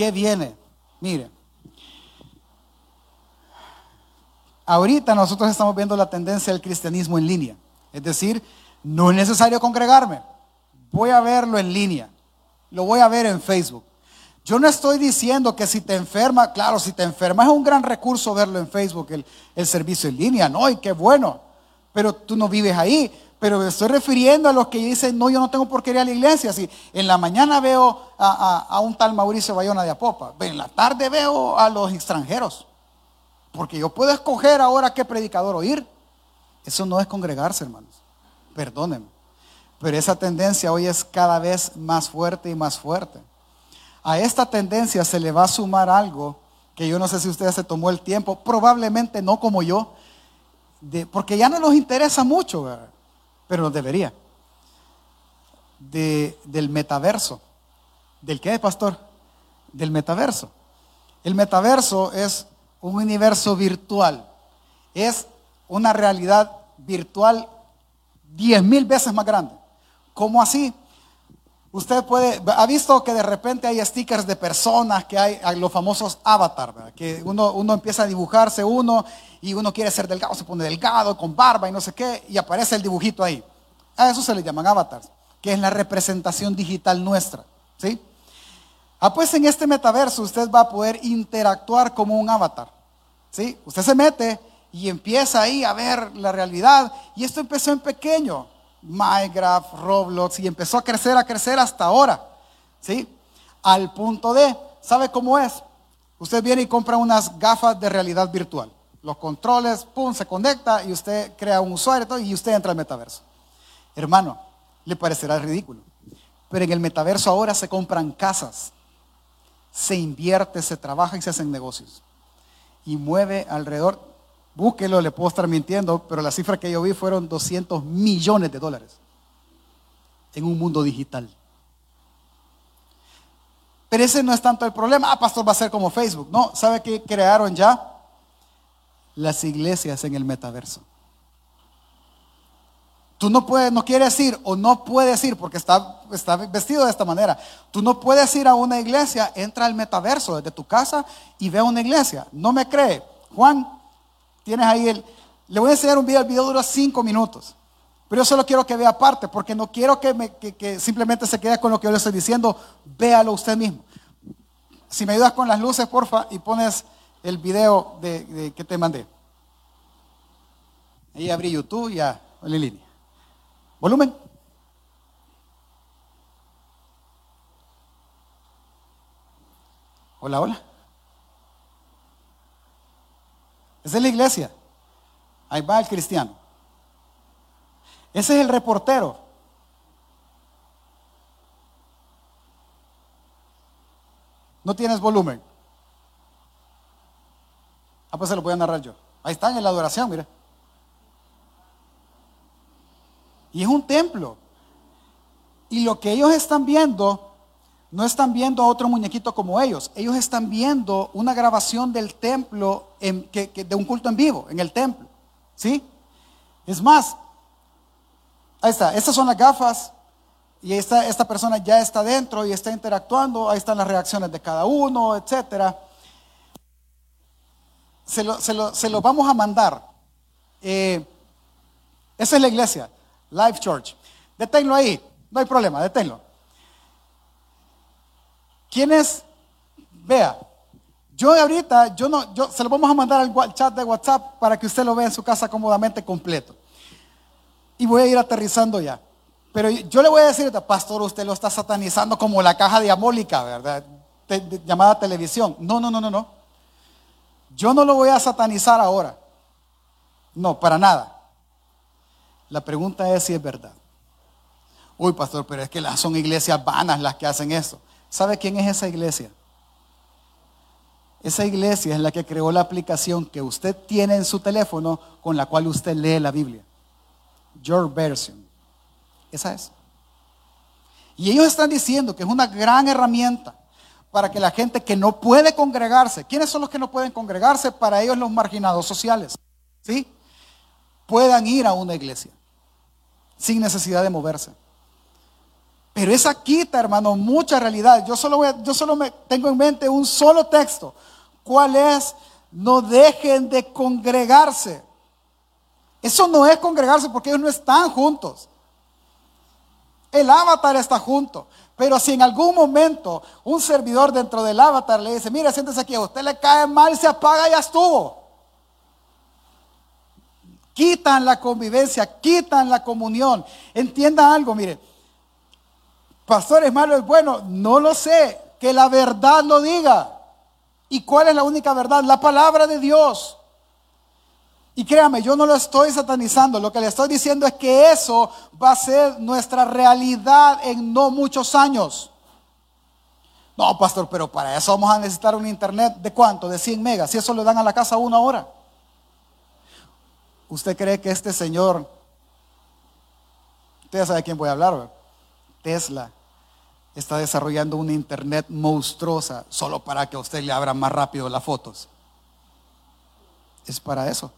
¿Qué viene? Mire, ahorita nosotros estamos viendo la tendencia del cristianismo en línea. Es decir, no es necesario congregarme. Voy a verlo en línea. Lo voy a ver en Facebook. Yo no estoy diciendo que si te enferma, claro, si te enferma es un gran recurso verlo en Facebook, el, servicio en línea, ¿no? Y qué bueno. Pero tú no vives ahí. Pero me estoy refiriendo a los que dicen, no, yo no tengo por qué ir a la iglesia. Si en la mañana veo a, un tal Mauricio Bayona de Apopa, en la tarde veo a los extranjeros. Porque yo puedo escoger ahora qué predicador oír. Eso no es congregarse, hermanos. Perdónenme. Pero esa tendencia hoy es cada vez más fuerte y más fuerte. A esta tendencia se le va a sumar algo que yo no sé si usted se tomó el tiempo, probablemente no como yo, de, porque ya no nos interesa mucho, pero debería. De, del metaverso. ¿Del qué, pastor? Del metaverso. El metaverso es un universo virtual. Es una realidad virtual diez mil veces más grande. ¿Cómo así? Usted puede, ha visto que de repente hay stickers de personas, que hay, los famosos avatar, que uno, uno, empieza a dibujarse uno y uno quiere ser delgado, se pone delgado, con barba y no sé qué, y aparece el dibujito ahí. A eso se le llaman avatars, que es la representación digital nuestra. ¿sí? Ah, pues en este metaverso usted va a poder interactuar como un avatar. ¿sí? Usted se mete y empieza ahí a ver la realidad, y esto empezó en pequeño Minecraft, Roblox, y empezó a crecer, a crecer hasta ahora. ¿Sí? Al punto de, ¿sabe cómo es? Usted viene y compra unas gafas de realidad virtual. Los controles, pum, se conecta y usted crea un usuario y usted entra al metaverso. Hermano, le parecerá ridículo. Pero en el metaverso ahora se compran casas, se invierte, se trabaja y se hacen negocios. Y mueve alrededor, Búsquelo, le puedo estar mintiendo, pero la cifra que yo vi fueron 200 millones de dólares en un mundo digital. Pero ese no es tanto el problema. Ah, pastor, va a ser como Facebook. No, ¿sabe qué crearon ya? Las iglesias en el metaverso. Tú no puedes, no quieres ir o no puedes ir porque está, está vestido de esta manera. Tú no puedes ir a una iglesia, entra al metaverso desde tu casa y ve a una iglesia. No me cree. Juan Tienes ahí el... Le voy a enseñar un video, el video dura cinco minutos. Pero yo solo quiero que vea parte, porque no quiero que, simplemente se quede con lo que yo le estoy diciendo. Véalo usted mismo. Si me ayudas con las luces, porfa, y pones el video de, que te mandé. Ahí abrí YouTube y ya, en línea. Volumen. Hola, hola. Esa es la iglesia. Ahí va el cristiano. Ese es el reportero. No tienes volumen. Ah, pues se lo voy a narrar yo. Ahí están en la adoración, mira. Y es un templo. Y lo que ellos están viendo no están viendo a otro muñequito como ellos. Ellos están viendo una grabación del templo, de un culto en vivo, en el templo. ¿Sí? Es más, ahí está, estas son las gafas y esta, esta persona ya está dentro y está interactuando, ahí están las reacciones de cada uno, etc. Se lo, vamos a mandar. Eh, esa es la iglesia, Life Church. Deténlo ahí, no hay problema, deténlo. ¿Quiénes? Vea, yo ahorita, yo no, yo se lo vamos a mandar al chat de WhatsApp para que usted lo vea en su casa cómodamente completo. Y voy a ir aterrizando ya. Pero yo le voy a decir, pastor, usted lo está satanizando como la caja diabólica, ¿verdad? llamada televisión. No, no, no, no, no. Yo no lo voy a satanizar ahora. No, para nada. La pregunta es si es verdad. Uy, pastor, pero es que son iglesias vanas las que hacen eso. ¿Sabe quién es esa iglesia? Esa iglesia es la que creó la aplicación que usted tiene en su teléfono con la cual usted lee la Biblia. Your version. Esa es. Y ellos están diciendo que es una gran herramienta para que la gente que no puede congregarse, ¿quiénes son los que no pueden congregarse? Para ellos los marginados sociales, ¿sí? Puedan ir a una iglesia sin necesidad de moverse. Pero esa quita, hermano, mucha realidad. Yo solo, yo solo me, tengo en mente un solo texto. ¿Cuál es? No dejen de congregarse. Eso no es congregarse porque ellos no están juntos. El avatar está junto. Pero si en algún momento un servidor dentro del avatar le dice, mira, siéntese aquí, a usted le cae mal, se apaga, ya estuvo. Quitan la convivencia, quitan la comunión. Entienda algo, mire. Pastor, es malo, es bueno. No lo sé. Que la verdad lo diga. ¿Y cuál es la única verdad? La palabra de Dios. Y créame, yo no lo estoy satanizando, lo que le estoy diciendo es que eso va a ser nuestra realidad en no muchos años. No, pastor, pero para eso vamos a necesitar un internet de cuánto? De 100 megas. Si eso le dan a la casa una hora. ¿Usted cree que este señor, usted ya sabe de quién voy a hablar, Tesla, está desarrollando una internet monstruosa solo para que a usted le abra más rápido las fotos? Es para eso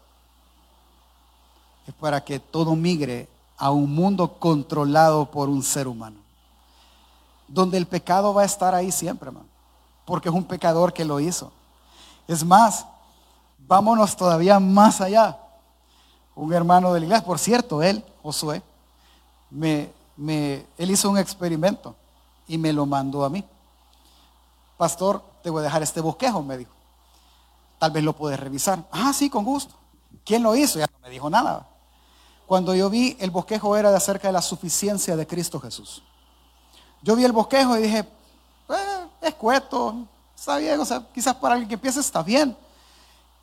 es para que todo migre a un mundo controlado por un ser humano. Donde el pecado va a estar ahí siempre, hermano. Porque es un pecador que lo hizo. Es más, vámonos todavía más allá. Un hermano de la iglesia, por cierto, él, Josué, él hizo un experimento y me lo mandó a mí. Pastor, te voy a dejar este bosquejo, me dijo. Tal vez lo puedes revisar. Ah, sí, con gusto. ¿Quién lo hizo? Ya no me dijo nada. Cuando yo vi el bosquejo era de acerca de la suficiencia de Cristo Jesús. Yo vi el bosquejo y dije, eh, es cueto, está bien, o sea, quizás para alguien que empiece está bien.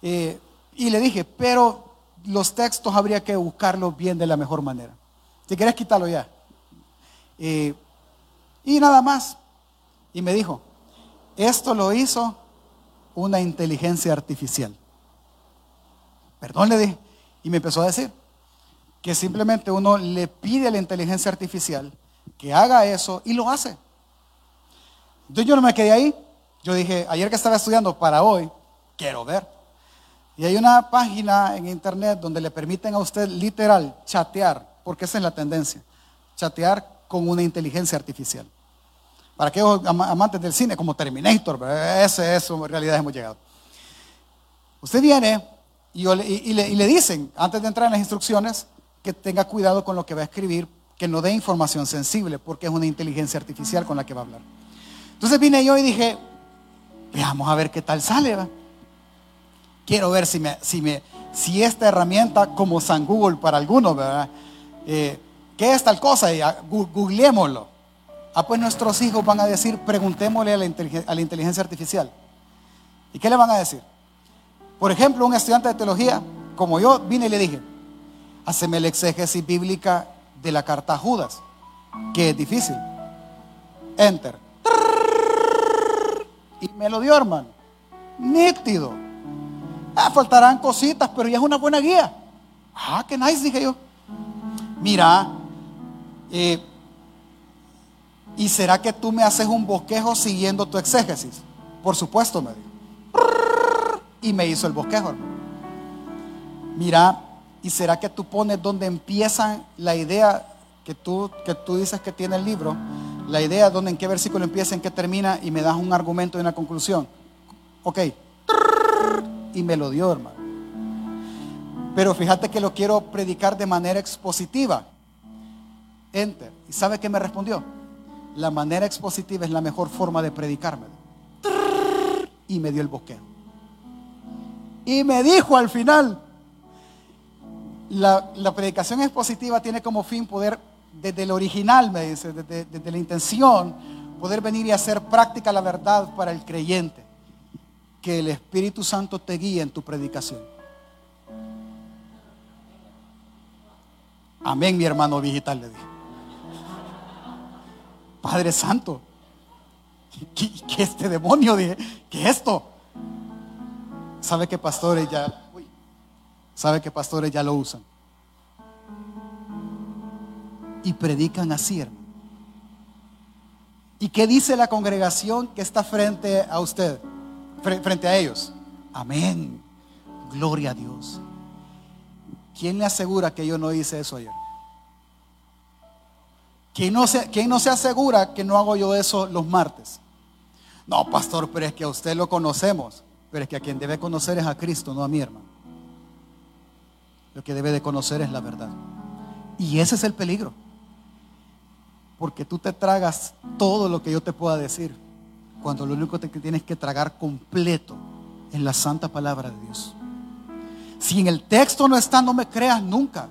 Eh, y le dije, pero los textos habría que buscarlos bien de la mejor manera. Si quieres quitarlo ya. Eh, y nada más. Y me dijo, esto lo hizo una inteligencia artificial. Perdón, le dije. Y me empezó a decir, que simplemente uno le pide a la inteligencia artificial que haga eso y lo hace. Yo no me quedé ahí. Yo dije, ayer que estaba estudiando para hoy, quiero ver. Y hay una página en internet donde le permiten a usted literal chatear, porque esa es la tendencia, chatear con una inteligencia artificial. Para aquellos amantes del cine como Terminator, ese es en realidad hemos llegado. Usted viene y, y le dicen, antes de entrar en las instrucciones, que tenga cuidado con lo que va a escribir, que no dé información sensible, porque es una inteligencia artificial con la que va a hablar. Entonces vine yo y dije, veamos a ver qué tal sale. Quiero ver si, me, si, me, si esta herramienta, como San Google para algunos, ¿verdad? Eh, ¿Qué es tal cosa? Y googleémoslo. Ah, pues nuestros hijos van a decir, preguntémosle a la, a la inteligencia artificial. ¿Y qué le van a decir? Por ejemplo, un estudiante de teología, como yo, vine y le dije, haceme la exégesis bíblica de la carta a Judas, que es difícil. Enter. Y me lo dio, hermano. Nítido. Ah, faltarán cositas, pero ya es una buena guía. Ah, qué nice, dije yo. Mira, ¿y será que tú me haces un bosquejo siguiendo tu exégesis? Por supuesto, me dijo. Y me hizo el bosquejo. Mira, ¿Y será que tú pones donde empieza la idea que tú, que tú dices que tiene el libro? La idea donde en qué versículo empieza, en qué termina y me das un argumento y una conclusión. Ok. Y me lo dio, hermano. Pero fíjate que lo quiero predicar de manera expositiva. Enter. ¿Y sabe qué me respondió? La manera expositiva es la mejor forma de predicarme. Y me dio el bosquejo. Y me dijo al final, la, predicación expositiva tiene como fin poder, desde el original, me dice, desde, desde la intención, poder venir y hacer práctica la verdad para el creyente. Que el Espíritu Santo te guíe en tu predicación. Amén, mi hermano digital, le dije. Padre Santo, ¿qué, este demonio? Dije, ¿qué es esto? ¿Sabe que pastores ya ¿Sabe que pastores ya lo usan? Y predican así, hermano. ¿Y qué dice la congregación que está frente a usted? Frente a ellos. Amén. Gloria a Dios. ¿Quién le asegura que yo no hice eso ayer? ¿Quién no, se, ¿Quién no se asegura que no hago yo eso los martes? No, pastor, pero es que a usted lo conocemos. Pero es que a quien debe conocer es a Cristo, no a mi hermano. Lo que debe de conocer es la verdad. Y ese es el peligro. Porque tú te tragas todo lo que yo te pueda decir. Cuando lo único que tienes que tragar completo es la santa palabra de Dios. Si en el texto no está, no me creas nunca.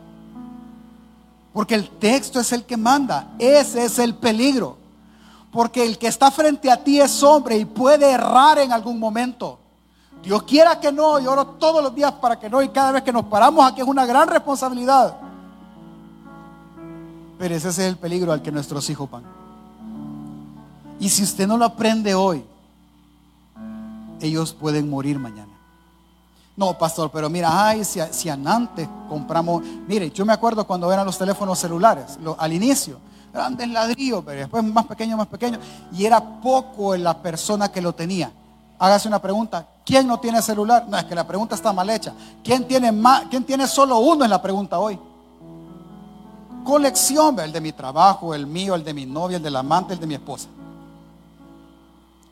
Porque el texto es el que manda. Ese es el peligro. Porque el que está frente a ti es hombre y puede errar en algún momento. Dios quiera que no, yo oro todos los días para que no, y cada vez que nos paramos aquí es una gran responsabilidad. Pero ese es el peligro al que nuestros hijos van. Y si usted no lo aprende hoy, ellos pueden morir mañana. No, pastor, pero mira, ay, si, si antes compramos, mire, yo me acuerdo cuando eran los teléfonos celulares, al inicio, eran de ladrillo, pero después más pequeño, más pequeño, y era poco la persona que lo tenía. Hágase una pregunta, ¿quién no tiene celular? No, es que la pregunta está mal hecha. ¿Quién tiene, más, quién tiene solo uno en la pregunta hoy? Colección, el de mi trabajo, el mío, el de mi novia, el del amante, el de mi esposa.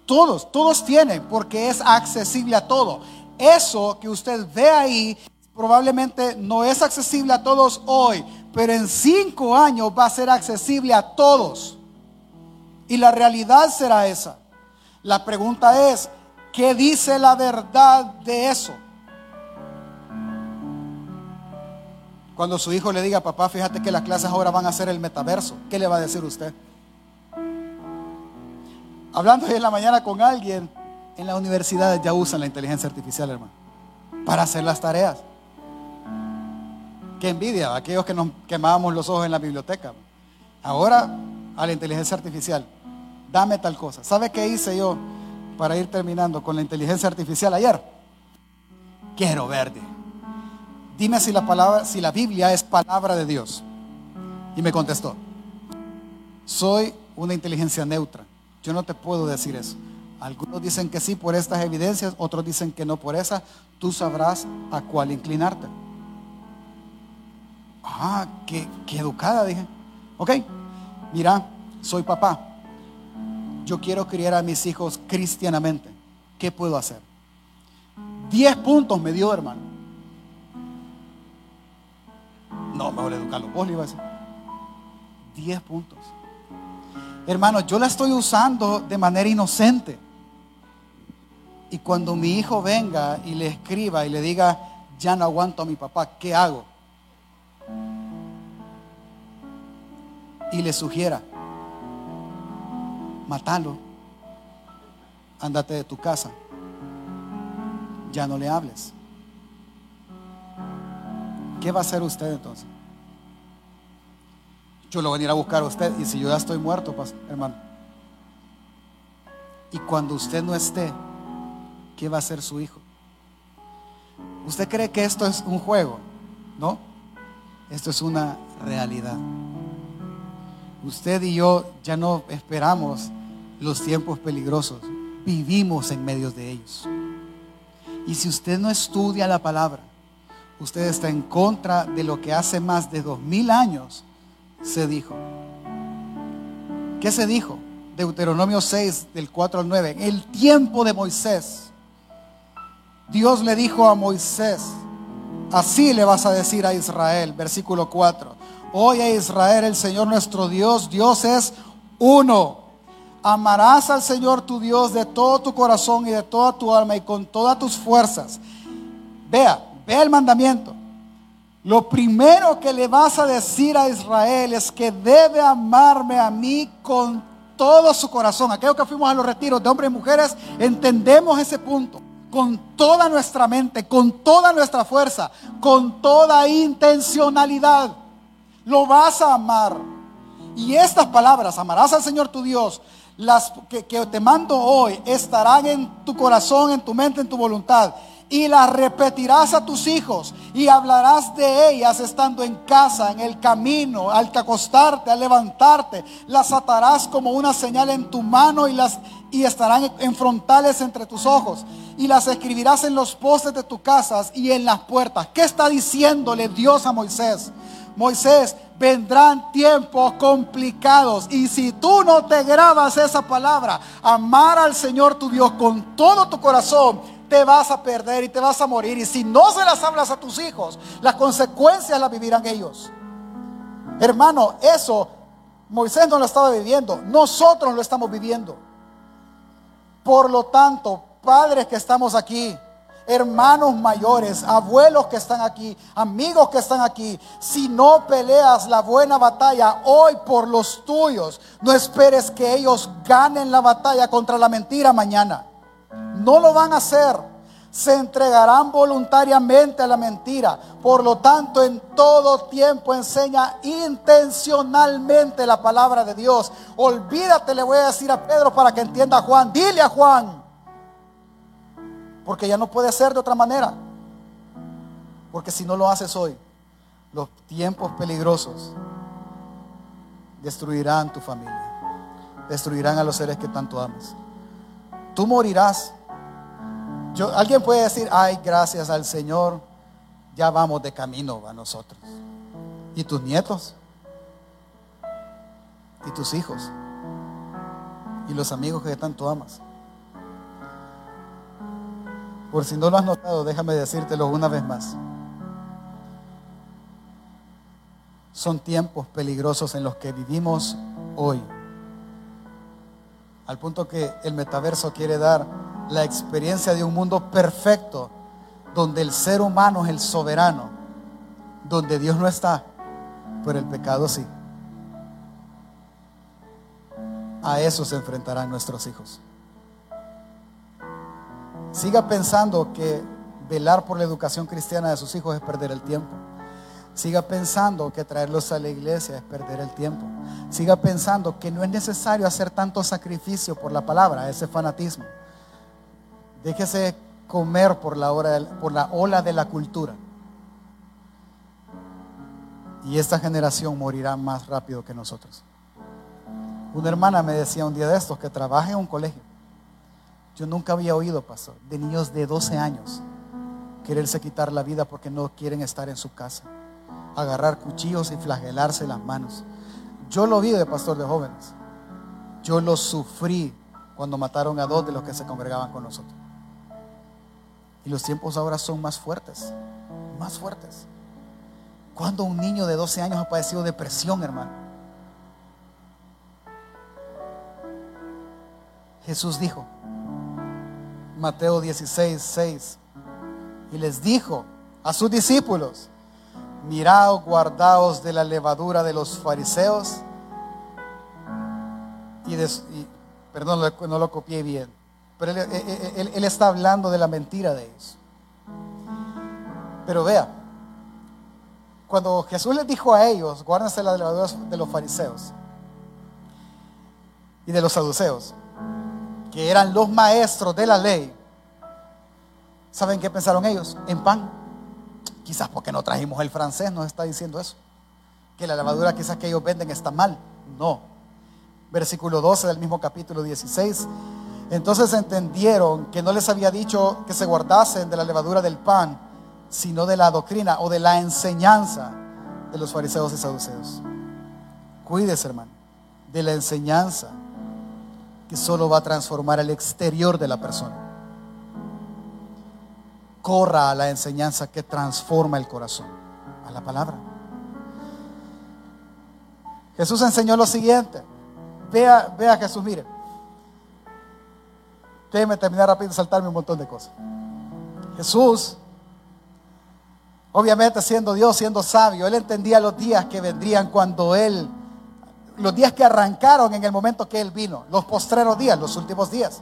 Todos, todos tienen, porque es accesible a todo eso que usted ve ahí probablemente no es accesible a todos hoy, pero en cinco años va a ser accesible a todos. Y la realidad será esa. La pregunta es, ¿qué dice la verdad de eso? Cuando su hijo le diga, papá, fíjate que las clases ahora van a ser el metaverso, ¿qué le va a decir usted? Hablando hoy en la mañana con alguien, en las universidades ya usan la inteligencia artificial, hermano, para hacer las tareas. Qué envidia, aquellos que nos quemábamos los ojos en la biblioteca. Ahora a la inteligencia artificial, dame tal cosa. ¿Sabe qué hice yo para ir terminando con la inteligencia artificial ayer? Quiero verte. Dime si la palabra, si la Biblia es palabra de Dios. Y me contestó, soy una inteligencia neutra. Yo no te puedo decir eso. Algunos dicen que sí por estas evidencias, otros dicen que no por esas. Tú sabrás a cuál inclinarte. Ah, qué, educada, dije. Ok, mira, soy papá. Yo quiero criar a mis hijos cristianamente. ¿Qué puedo hacer? Diez puntos me dio, hermano. No, mejor educarlo. Vos le iba a decir. Diez puntos. Hermano, yo la estoy usando de manera inocente. Y cuando mi hijo venga y le escriba y le diga, ya no aguanto a mi papá, ¿qué hago? Y le sugiera, matalo, ándate de tu casa, ya no le hables. ¿Qué va a hacer usted entonces? Yo lo voy a ir a buscar a usted y si yo ya estoy muerto, hermano. Y cuando usted no esté, ¿qué va a hacer su hijo? ¿Usted cree que esto es un juego? No, esto es una realidad. Usted y yo ya no esperamos los tiempos peligrosos, vivimos en medio de ellos. Y si usted no estudia la palabra, usted está en contra de lo que hace más de dos mil años se dijo. ¿Qué se dijo? Deuteronomio 6, del 4 al 9. En el tiempo de Moisés, Dios le dijo a Moisés, así le vas a decir a Israel, versículo 4, oye Israel, el Señor nuestro Dios, Dios es uno. Amarás al Señor tu Dios de todo tu corazón y de toda tu alma y con todas tus fuerzas. Vea, vea el mandamiento. Lo primero que le vas a decir a Israel es que debe amarme a mí con todo su corazón. Aquellos que fuimos a los retiros de hombres y mujeres entendemos ese punto con toda nuestra mente, con toda nuestra fuerza, con toda intencionalidad. Lo vas a amar. Y estas palabras, amarás al Señor tu Dios, las que, que te mando hoy, estarán en tu corazón, en tu mente, en tu voluntad. y las repetirás a tus hijos y hablarás de ellas estando en casa, en el camino, al acostarte, al levantarte. Las atarás como una señal en tu mano y las y estarán en frontales entre tus ojos y las escribirás en los postes de tu casas y en las puertas. ¿Qué está diciéndole Dios a Moisés? Moisés, vendrán tiempos complicados y si tú no te grabas esa palabra, amar al Señor tu Dios con todo tu corazón, te vas a perder y te vas a morir. Y si no se las hablas a tus hijos, las consecuencias las vivirán ellos. Hermano, eso Moisés no lo estaba viviendo, nosotros lo estamos viviendo. Por lo tanto, padres que estamos aquí, hermanos mayores, abuelos que están aquí, amigos que están aquí, si no peleas la buena batalla hoy por los tuyos, no esperes que ellos ganen la batalla contra la mentira mañana. No lo van a hacer. Se entregarán voluntariamente a la mentira. Por lo tanto, en todo tiempo enseña intencionalmente la palabra de Dios. Olvídate, le voy a decir a Pedro para que entienda a Juan. Dile a Juan. Porque ya no puede ser de otra manera. Porque si no lo haces hoy, los tiempos peligrosos destruirán tu familia. Destruirán a los seres que tanto amas. Tú morirás alguien puede decir, ay, gracias al Señor, ya vamos de camino a nosotros. ¿Y tus nietos? ¿Y tus hijos? ¿Y los amigos que tanto amas? Por si no lo has notado, déjame decírtelo una vez más. Son tiempos peligrosos en los que vivimos hoy. Al punto que el metaverso quiere dar la experiencia de un mundo perfecto, donde el ser humano es el soberano, donde Dios no está, pero el pecado sí. A eso se enfrentarán nuestros hijos. Siga pensando que velar por la educación cristiana de sus hijos es perder el tiempo. Siga pensando que traerlos a la iglesia es perder el tiempo. Siga pensando que no es necesario hacer tanto sacrificio por la palabra, ese fanatismo. Déjese comer por la, por la ola de la cultura. Y esta generación morirá más rápido que nosotros. Una hermana me decía un día de estos que trabaja en un colegio. Yo nunca había oído, pastor, de niños de 12 años quererse quitar la vida porque no quieren estar en su casa. Agarrar cuchillos y flagelarse las manos. Yo lo vi de pastor de jóvenes. Yo lo sufrí cuando mataron a dos de los que se congregaban con nosotros. Y los tiempos ahora son más fuertes, más fuertes. Cuando un niño de 12 años ha padecido depresión, hermano? Jesús dijo, Mateo 16, 6, y les dijo a sus discípulos, mirad, guardaos de la levadura de los fariseos, y, perdón, no lo copié bien, pero él, está hablando de la mentira de ellos. Pero vea, cuando Jesús les dijo a ellos, guárdense las levaduras de los fariseos y de los saduceos, que eran los maestros de la ley, ¿saben qué pensaron ellos? En pan. Quizás porque no trajimos el francés, nos está diciendo eso. Que la levadura quizás que ellos venden está mal. No. Versículo 12 del mismo capítulo 16 entonces entendieron que no les había dicho que se guardasen de la levadura del pan, sino de la doctrina o de la enseñanza de los fariseos y saduceos. Cuídese, hermano, de la enseñanza que solo va a transformar el exterior de la persona. Corra a la enseñanza que transforma el corazón, a la palabra. Jesús enseñó lo siguiente. Vea, vea Jesús, mire. Déjeme terminar rápido y saltarme un montón de cosas. Jesús, obviamente siendo Dios, siendo sabio, Él entendía los días que vendrían cuando Él, los días que arrancaron en el momento que Él vino, los postreros días, los últimos días.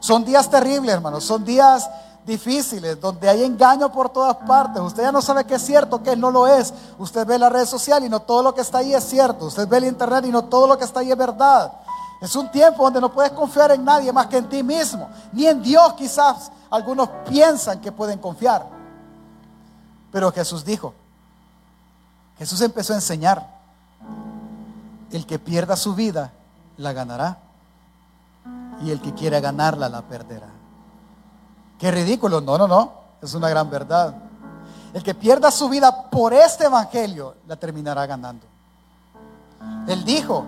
Son días terribles, hermanos, son días difíciles, donde hay engaño por todas partes. Usted ya no sabe qué es cierto, qué no lo es. Usted ve la red social y no todo lo que está ahí es cierto. Usted ve el internet y no todo lo que está ahí es verdad. Es un tiempo donde no puedes confiar en nadie más que en ti mismo, ni en Dios quizás algunos piensan que pueden confiar. Pero Jesús dijo, Jesús empezó a enseñar, el que pierda su vida, la ganará. Y el que quiera ganarla, la perderá. Qué ridículo, no, no, no, es una gran verdad. El que pierda su vida por este evangelio, la terminará ganando. Él dijo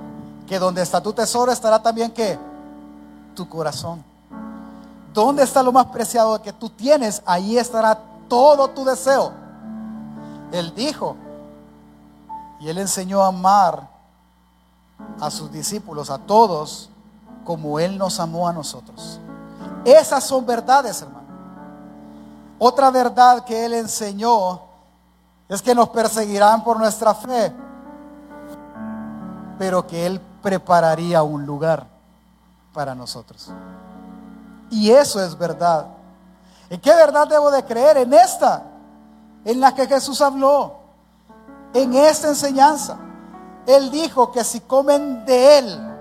que donde está tu tesoro estará también que tu corazón. ¿Dónde está lo más preciado que tú tienes? Ahí estará todo tu deseo. Él dijo, y él enseñó a amar a sus discípulos, a todos, como Él nos amó a nosotros. Esas son verdades, hermano. Otra verdad que Él enseñó es que nos perseguirán por nuestra fe, pero que Él prepararía un lugar para nosotros. Y eso es verdad. ¿En qué verdad debo de creer? En esta, en la que Jesús habló, en esta enseñanza. Él dijo que si comen de Él,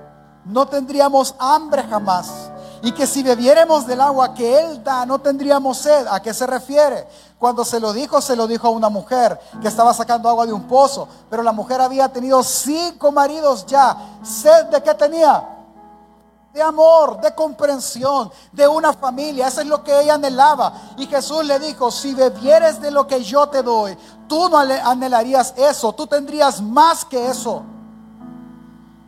no tendríamos hambre jamás. Y que si bebiéramos del agua que Él da, no tendríamos sed. ¿A qué se refiere? Cuando se lo dijo, se lo dijo a una mujer que estaba sacando agua de un pozo. Pero la mujer había tenido cinco maridos ya. ¿Sed de qué tenía? De amor, de comprensión, de una familia. Eso es lo que ella anhelaba. Y Jesús le dijo, si bebieres de lo que yo te doy, tú no anhelarías eso, tú tendrías más que eso.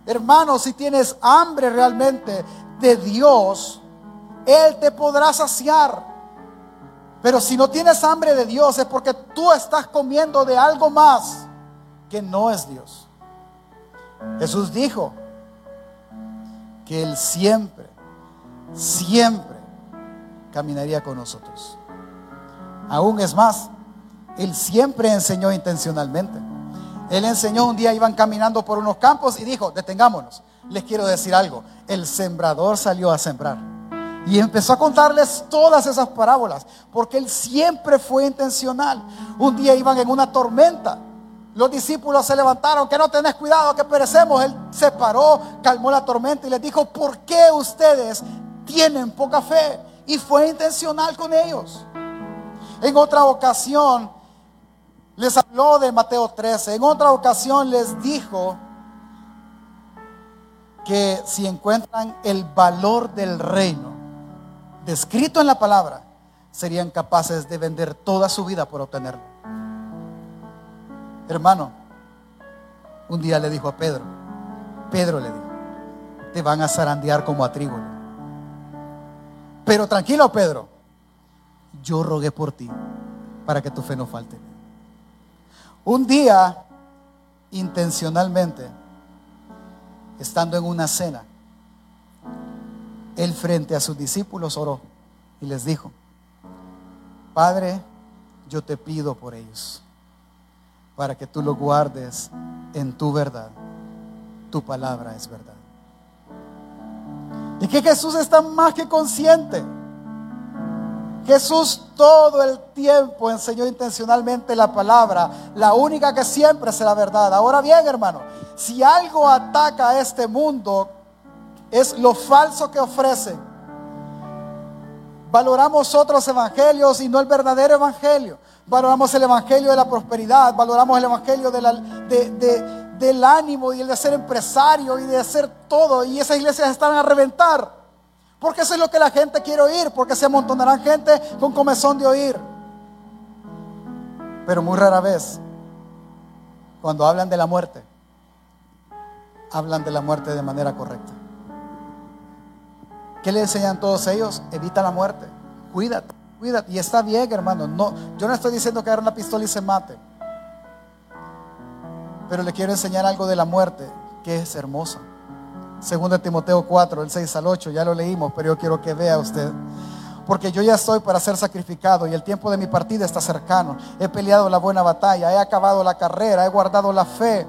Hermano, si tienes hambre realmente de Dios, Él te podrá saciar. Pero si no tienes hambre de Dios es porque tú estás comiendo de algo más que no es Dios. Jesús dijo que Él siempre, siempre caminaría con nosotros. Aún es más, Él siempre enseñó intencionalmente. Él enseñó un día, iban caminando por unos campos y dijo, detengámonos. Les quiero decir algo, el sembrador salió a sembrar. Y empezó a contarles todas esas parábolas, porque él siempre fue intencional. Un día iban en una tormenta. Los discípulos se levantaron, que no tenés cuidado, que perecemos. Él se paró, calmó la tormenta y les dijo, ¿por qué ustedes tienen poca fe? Y fue intencional con ellos. En otra ocasión, les habló de Mateo 13. En otra ocasión les dijo que si encuentran el valor del reino descrito en la palabra, serían capaces de vender toda su vida por obtenerlo. Hermano, un día le dijo a Pedro, Pedro le dijo, te van a zarandear como a trigo. Pero tranquilo, Pedro, yo rogué por ti para que tu fe no falte. Un día, intencionalmente, estando en una cena, él frente a sus discípulos oró y les dijo, Padre, yo te pido por ellos, para que tú lo guardes en tu verdad. Tu palabra es verdad. Y que Jesús está más que consciente Jesús todo el tiempo enseñó intencionalmente la palabra, la única que siempre será verdad. Ahora bien, hermano, si algo ataca a este mundo es lo falso que ofrece. Valoramos otros evangelios y no el verdadero evangelio. Valoramos el evangelio de la prosperidad, valoramos el evangelio del ánimo y el de ser empresario y de hacer todo. Y esas iglesias están a reventar. Porque eso es lo que la gente quiere oír, porque se amontonarán gente con comezón de oír. Pero muy rara vez, cuando hablan de la muerte, hablan de la muerte de manera correcta. ¿Qué le enseñan todos ellos? Evita la muerte. Cuídate, cuídate. Y está bien, hermano. No, yo no estoy diciendo que agarre una pistola y se mate. Pero le quiero enseñar algo de la muerte que es hermosa. Segundo Timoteo 4, el 6 al 8, ya lo leímos, pero yo quiero que vea usted. Porque yo ya estoy para ser sacrificado y el tiempo de mi partida está cercano. He peleado la buena batalla, he acabado la carrera, he guardado la fe.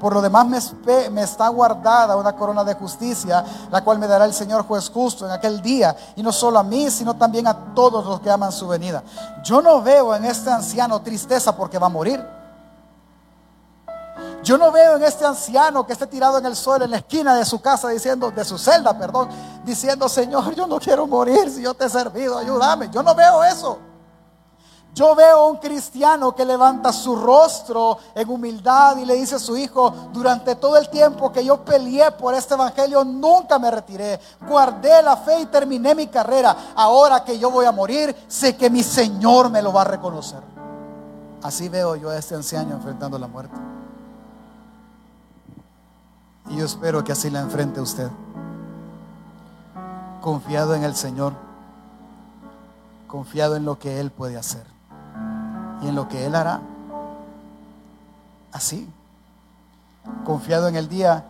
Por lo demás me, está guardada una corona de justicia, la cual me dará el Señor juez justo en aquel día. Y no solo a mí, sino también a todos los que aman su venida. Yo no veo en este anciano tristeza porque va a morir. Yo no veo en este anciano que esté tirado en el suelo en la esquina de su casa diciendo, de su celda, perdón, diciendo, Señor, yo no quiero morir si yo te he servido, ayúdame. Yo no veo eso. Yo veo un cristiano que levanta su rostro en humildad y le dice a su hijo, durante todo el tiempo que yo peleé por este evangelio, nunca me retiré. Guardé la fe y terminé mi carrera. Ahora que yo voy a morir, sé que mi Señor me lo va a reconocer. Así veo yo a este anciano enfrentando la muerte. Y yo espero que así la enfrente usted. Confiado en el Señor. Confiado en lo que Él puede hacer y en lo que Él hará. Así, confiado en el día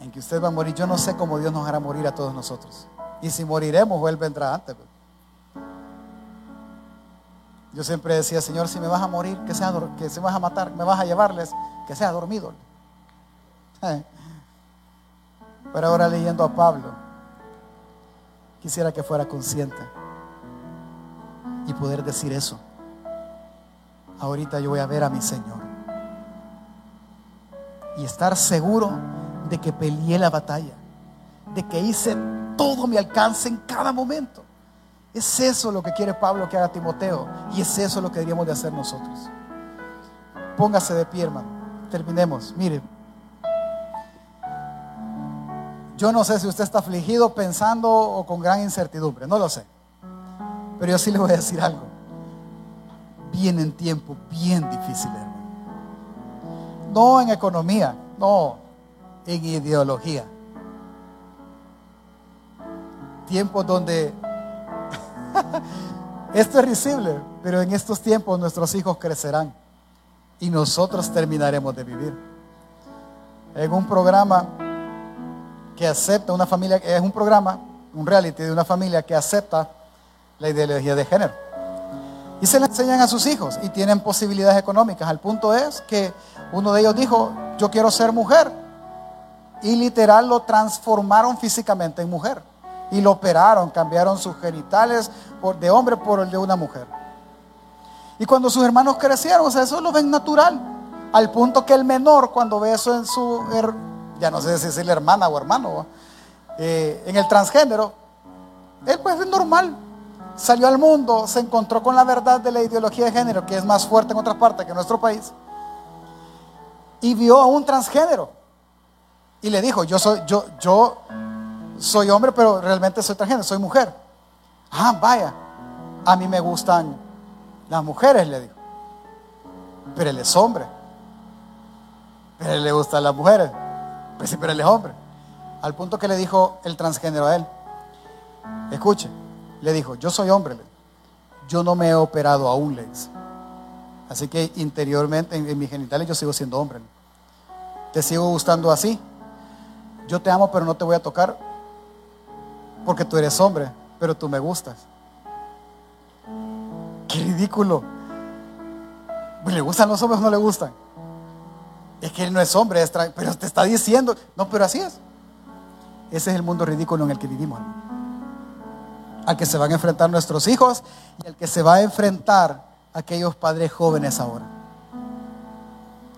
en que usted va a morir. Yo no sé cómo Dios nos hará morir a todos nosotros. Y si moriremos, Él vendrá antes. Yo siempre decía, Señor, si me vas a morir, que, sea, que se vas a matar, me vas a llevarles, que sea dormido. [LAUGHS] Pero ahora leyendo a Pablo, quisiera que fuera consciente y poder decir eso. Ahorita yo voy a ver a mi Señor. Y estar seguro de que peleé la batalla, de que hice todo mi alcance en cada momento. Es eso lo que quiere Pablo que haga Timoteo y es eso lo que deberíamos de hacer nosotros. Póngase de pie, hermano. Terminemos. Mire, yo no sé si usted está afligido, pensando o con gran incertidumbre, no lo sé. Pero yo sí le voy a decir algo. Vienen tiempos bien difíciles. No en economía, no, en ideología. Tiempos donde [LAUGHS] es risible, pero en estos tiempos nuestros hijos crecerán y nosotros terminaremos de vivir. En un programa que acepta una familia, es un programa, un reality de una familia que acepta la ideología de género. Y se le enseñan a sus hijos y tienen posibilidades económicas. Al punto es que uno de ellos dijo, yo quiero ser mujer. Y literal lo transformaron físicamente en mujer. Y lo operaron, cambiaron sus genitales de hombre por el de una mujer. Y cuando sus hermanos crecieron, o sea, eso lo ven natural. Al punto que el menor, cuando ve eso en su, ya no sé si es la hermana o hermano, eh, en el transgénero, él pues es normal salió al mundo, se encontró con la verdad de la ideología de género, que es más fuerte en otras partes que en nuestro país, y vio a un transgénero. Y le dijo, yo soy, yo, yo soy hombre, pero realmente soy transgénero, soy mujer. Ah, vaya, a mí me gustan las mujeres, le dijo. Pero él es hombre. Pero él le gustan las mujeres. Pues sí, pero él es hombre. Al punto que le dijo el transgénero a él, escuche, le dijo, yo soy hombre, yo no me he operado aún, le dice. Así que interiormente, en, mis genitales, yo sigo siendo hombre. Te sigo gustando así. Yo te amo, pero no te voy a tocar porque tú eres hombre, pero tú me gustas. Qué ridículo. ¿Le gustan los hombres o no le gustan? Es que él no es hombre, pero te está diciendo, no, pero así es. Ese es el mundo ridículo en el que vivimos al que se van a enfrentar nuestros hijos y al que se va a enfrentar aquellos padres jóvenes ahora.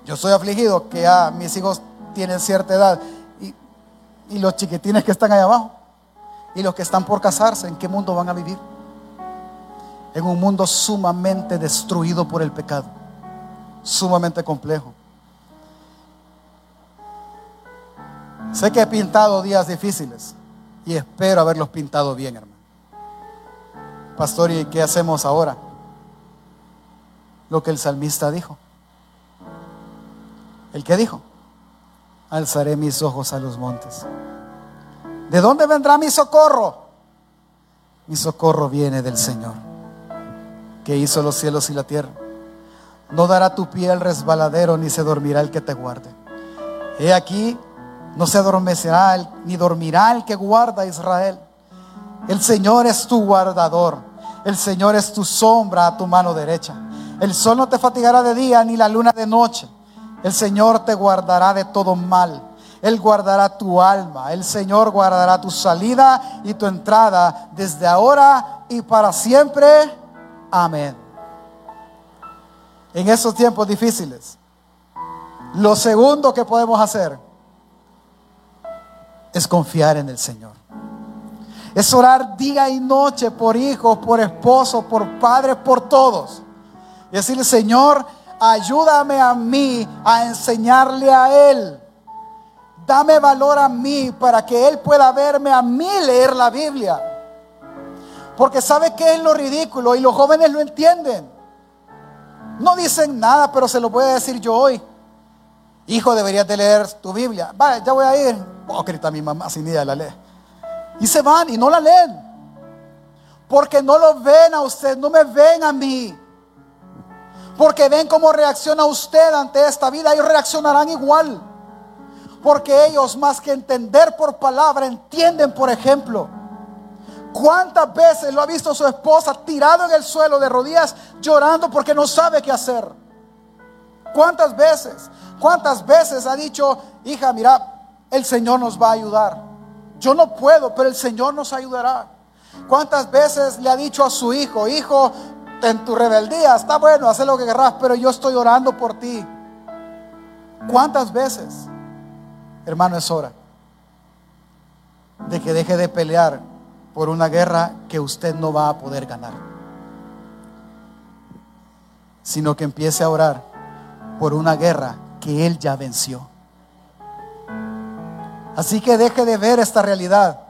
Yo soy afligido que ya mis hijos tienen cierta edad y, y los chiquitines que están allá abajo y los que están por casarse, ¿en qué mundo van a vivir? En un mundo sumamente destruido por el pecado, sumamente complejo. Sé que he pintado días difíciles y espero haberlos pintado bien, hermano. Pastor, ¿y qué hacemos ahora? Lo que el salmista dijo. ¿El qué dijo? Alzaré mis ojos a los montes. ¿De dónde vendrá mi socorro? Mi socorro viene del Señor, que hizo los cielos y la tierra. No dará tu pie al resbaladero, ni se dormirá el que te guarde. He aquí, no se adormecerá ni dormirá el que guarda a Israel. El Señor es tu guardador. El Señor es tu sombra a tu mano derecha. El sol no te fatigará de día ni la luna de noche. El Señor te guardará de todo mal. Él guardará tu alma. El Señor guardará tu salida y tu entrada desde ahora y para siempre. Amén. En esos tiempos difíciles, Lo segundo que podemos hacer es confiar en el Señor. Es orar día y noche por hijos, por esposos, por padres, por todos. Y decirle, Señor, ayúdame a mí a enseñarle a Él. Dame valor a mí para que Él pueda verme a mí leer la Biblia. Porque sabe que es lo ridículo y los jóvenes lo entienden. No dicen nada, pero se lo voy a decir yo hoy. Hijo, deberías de leer tu Biblia. Vaya, ya voy a ir. Hipócrita mi mamá, sin idea la lee. Y se van y no la leen. Porque no lo ven a usted, no me ven a mí. Porque ven cómo reacciona usted ante esta vida. Ellos reaccionarán igual. Porque ellos más que entender por palabra, entienden por ejemplo. ¿Cuántas veces lo ha visto su esposa tirado en el suelo de rodillas llorando porque no sabe qué hacer? ¿Cuántas veces? ¿Cuántas veces ha dicho, hija, mira, el Señor nos va a ayudar? Yo no puedo, pero el Señor nos ayudará. ¿Cuántas veces le ha dicho a su hijo, hijo, en tu rebeldía está bueno, haz lo que querrás, pero yo estoy orando por ti? ¿Cuántas veces? Hermano, es hora de que deje de pelear por una guerra que usted no va a poder ganar, sino que empiece a orar por una guerra que Él ya venció. Así que deje de ver esta realidad,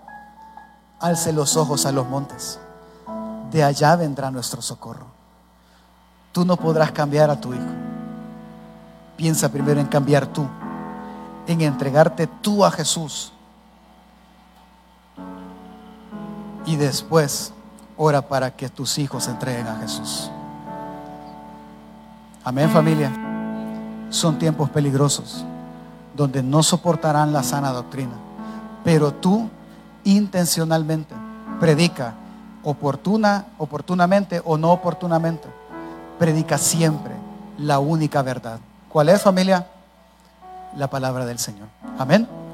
alce los ojos a los montes, de allá vendrá nuestro socorro. Tú no podrás cambiar a tu hijo. Piensa primero en cambiar tú, en entregarte tú a Jesús y después ora para que tus hijos se entreguen a Jesús. Amén familia. Son tiempos peligrosos donde no soportarán la sana doctrina. Pero tú intencionalmente predica oportuna, oportunamente o no oportunamente. Predica siempre la única verdad. ¿Cuál es familia? La palabra del Señor. Amén.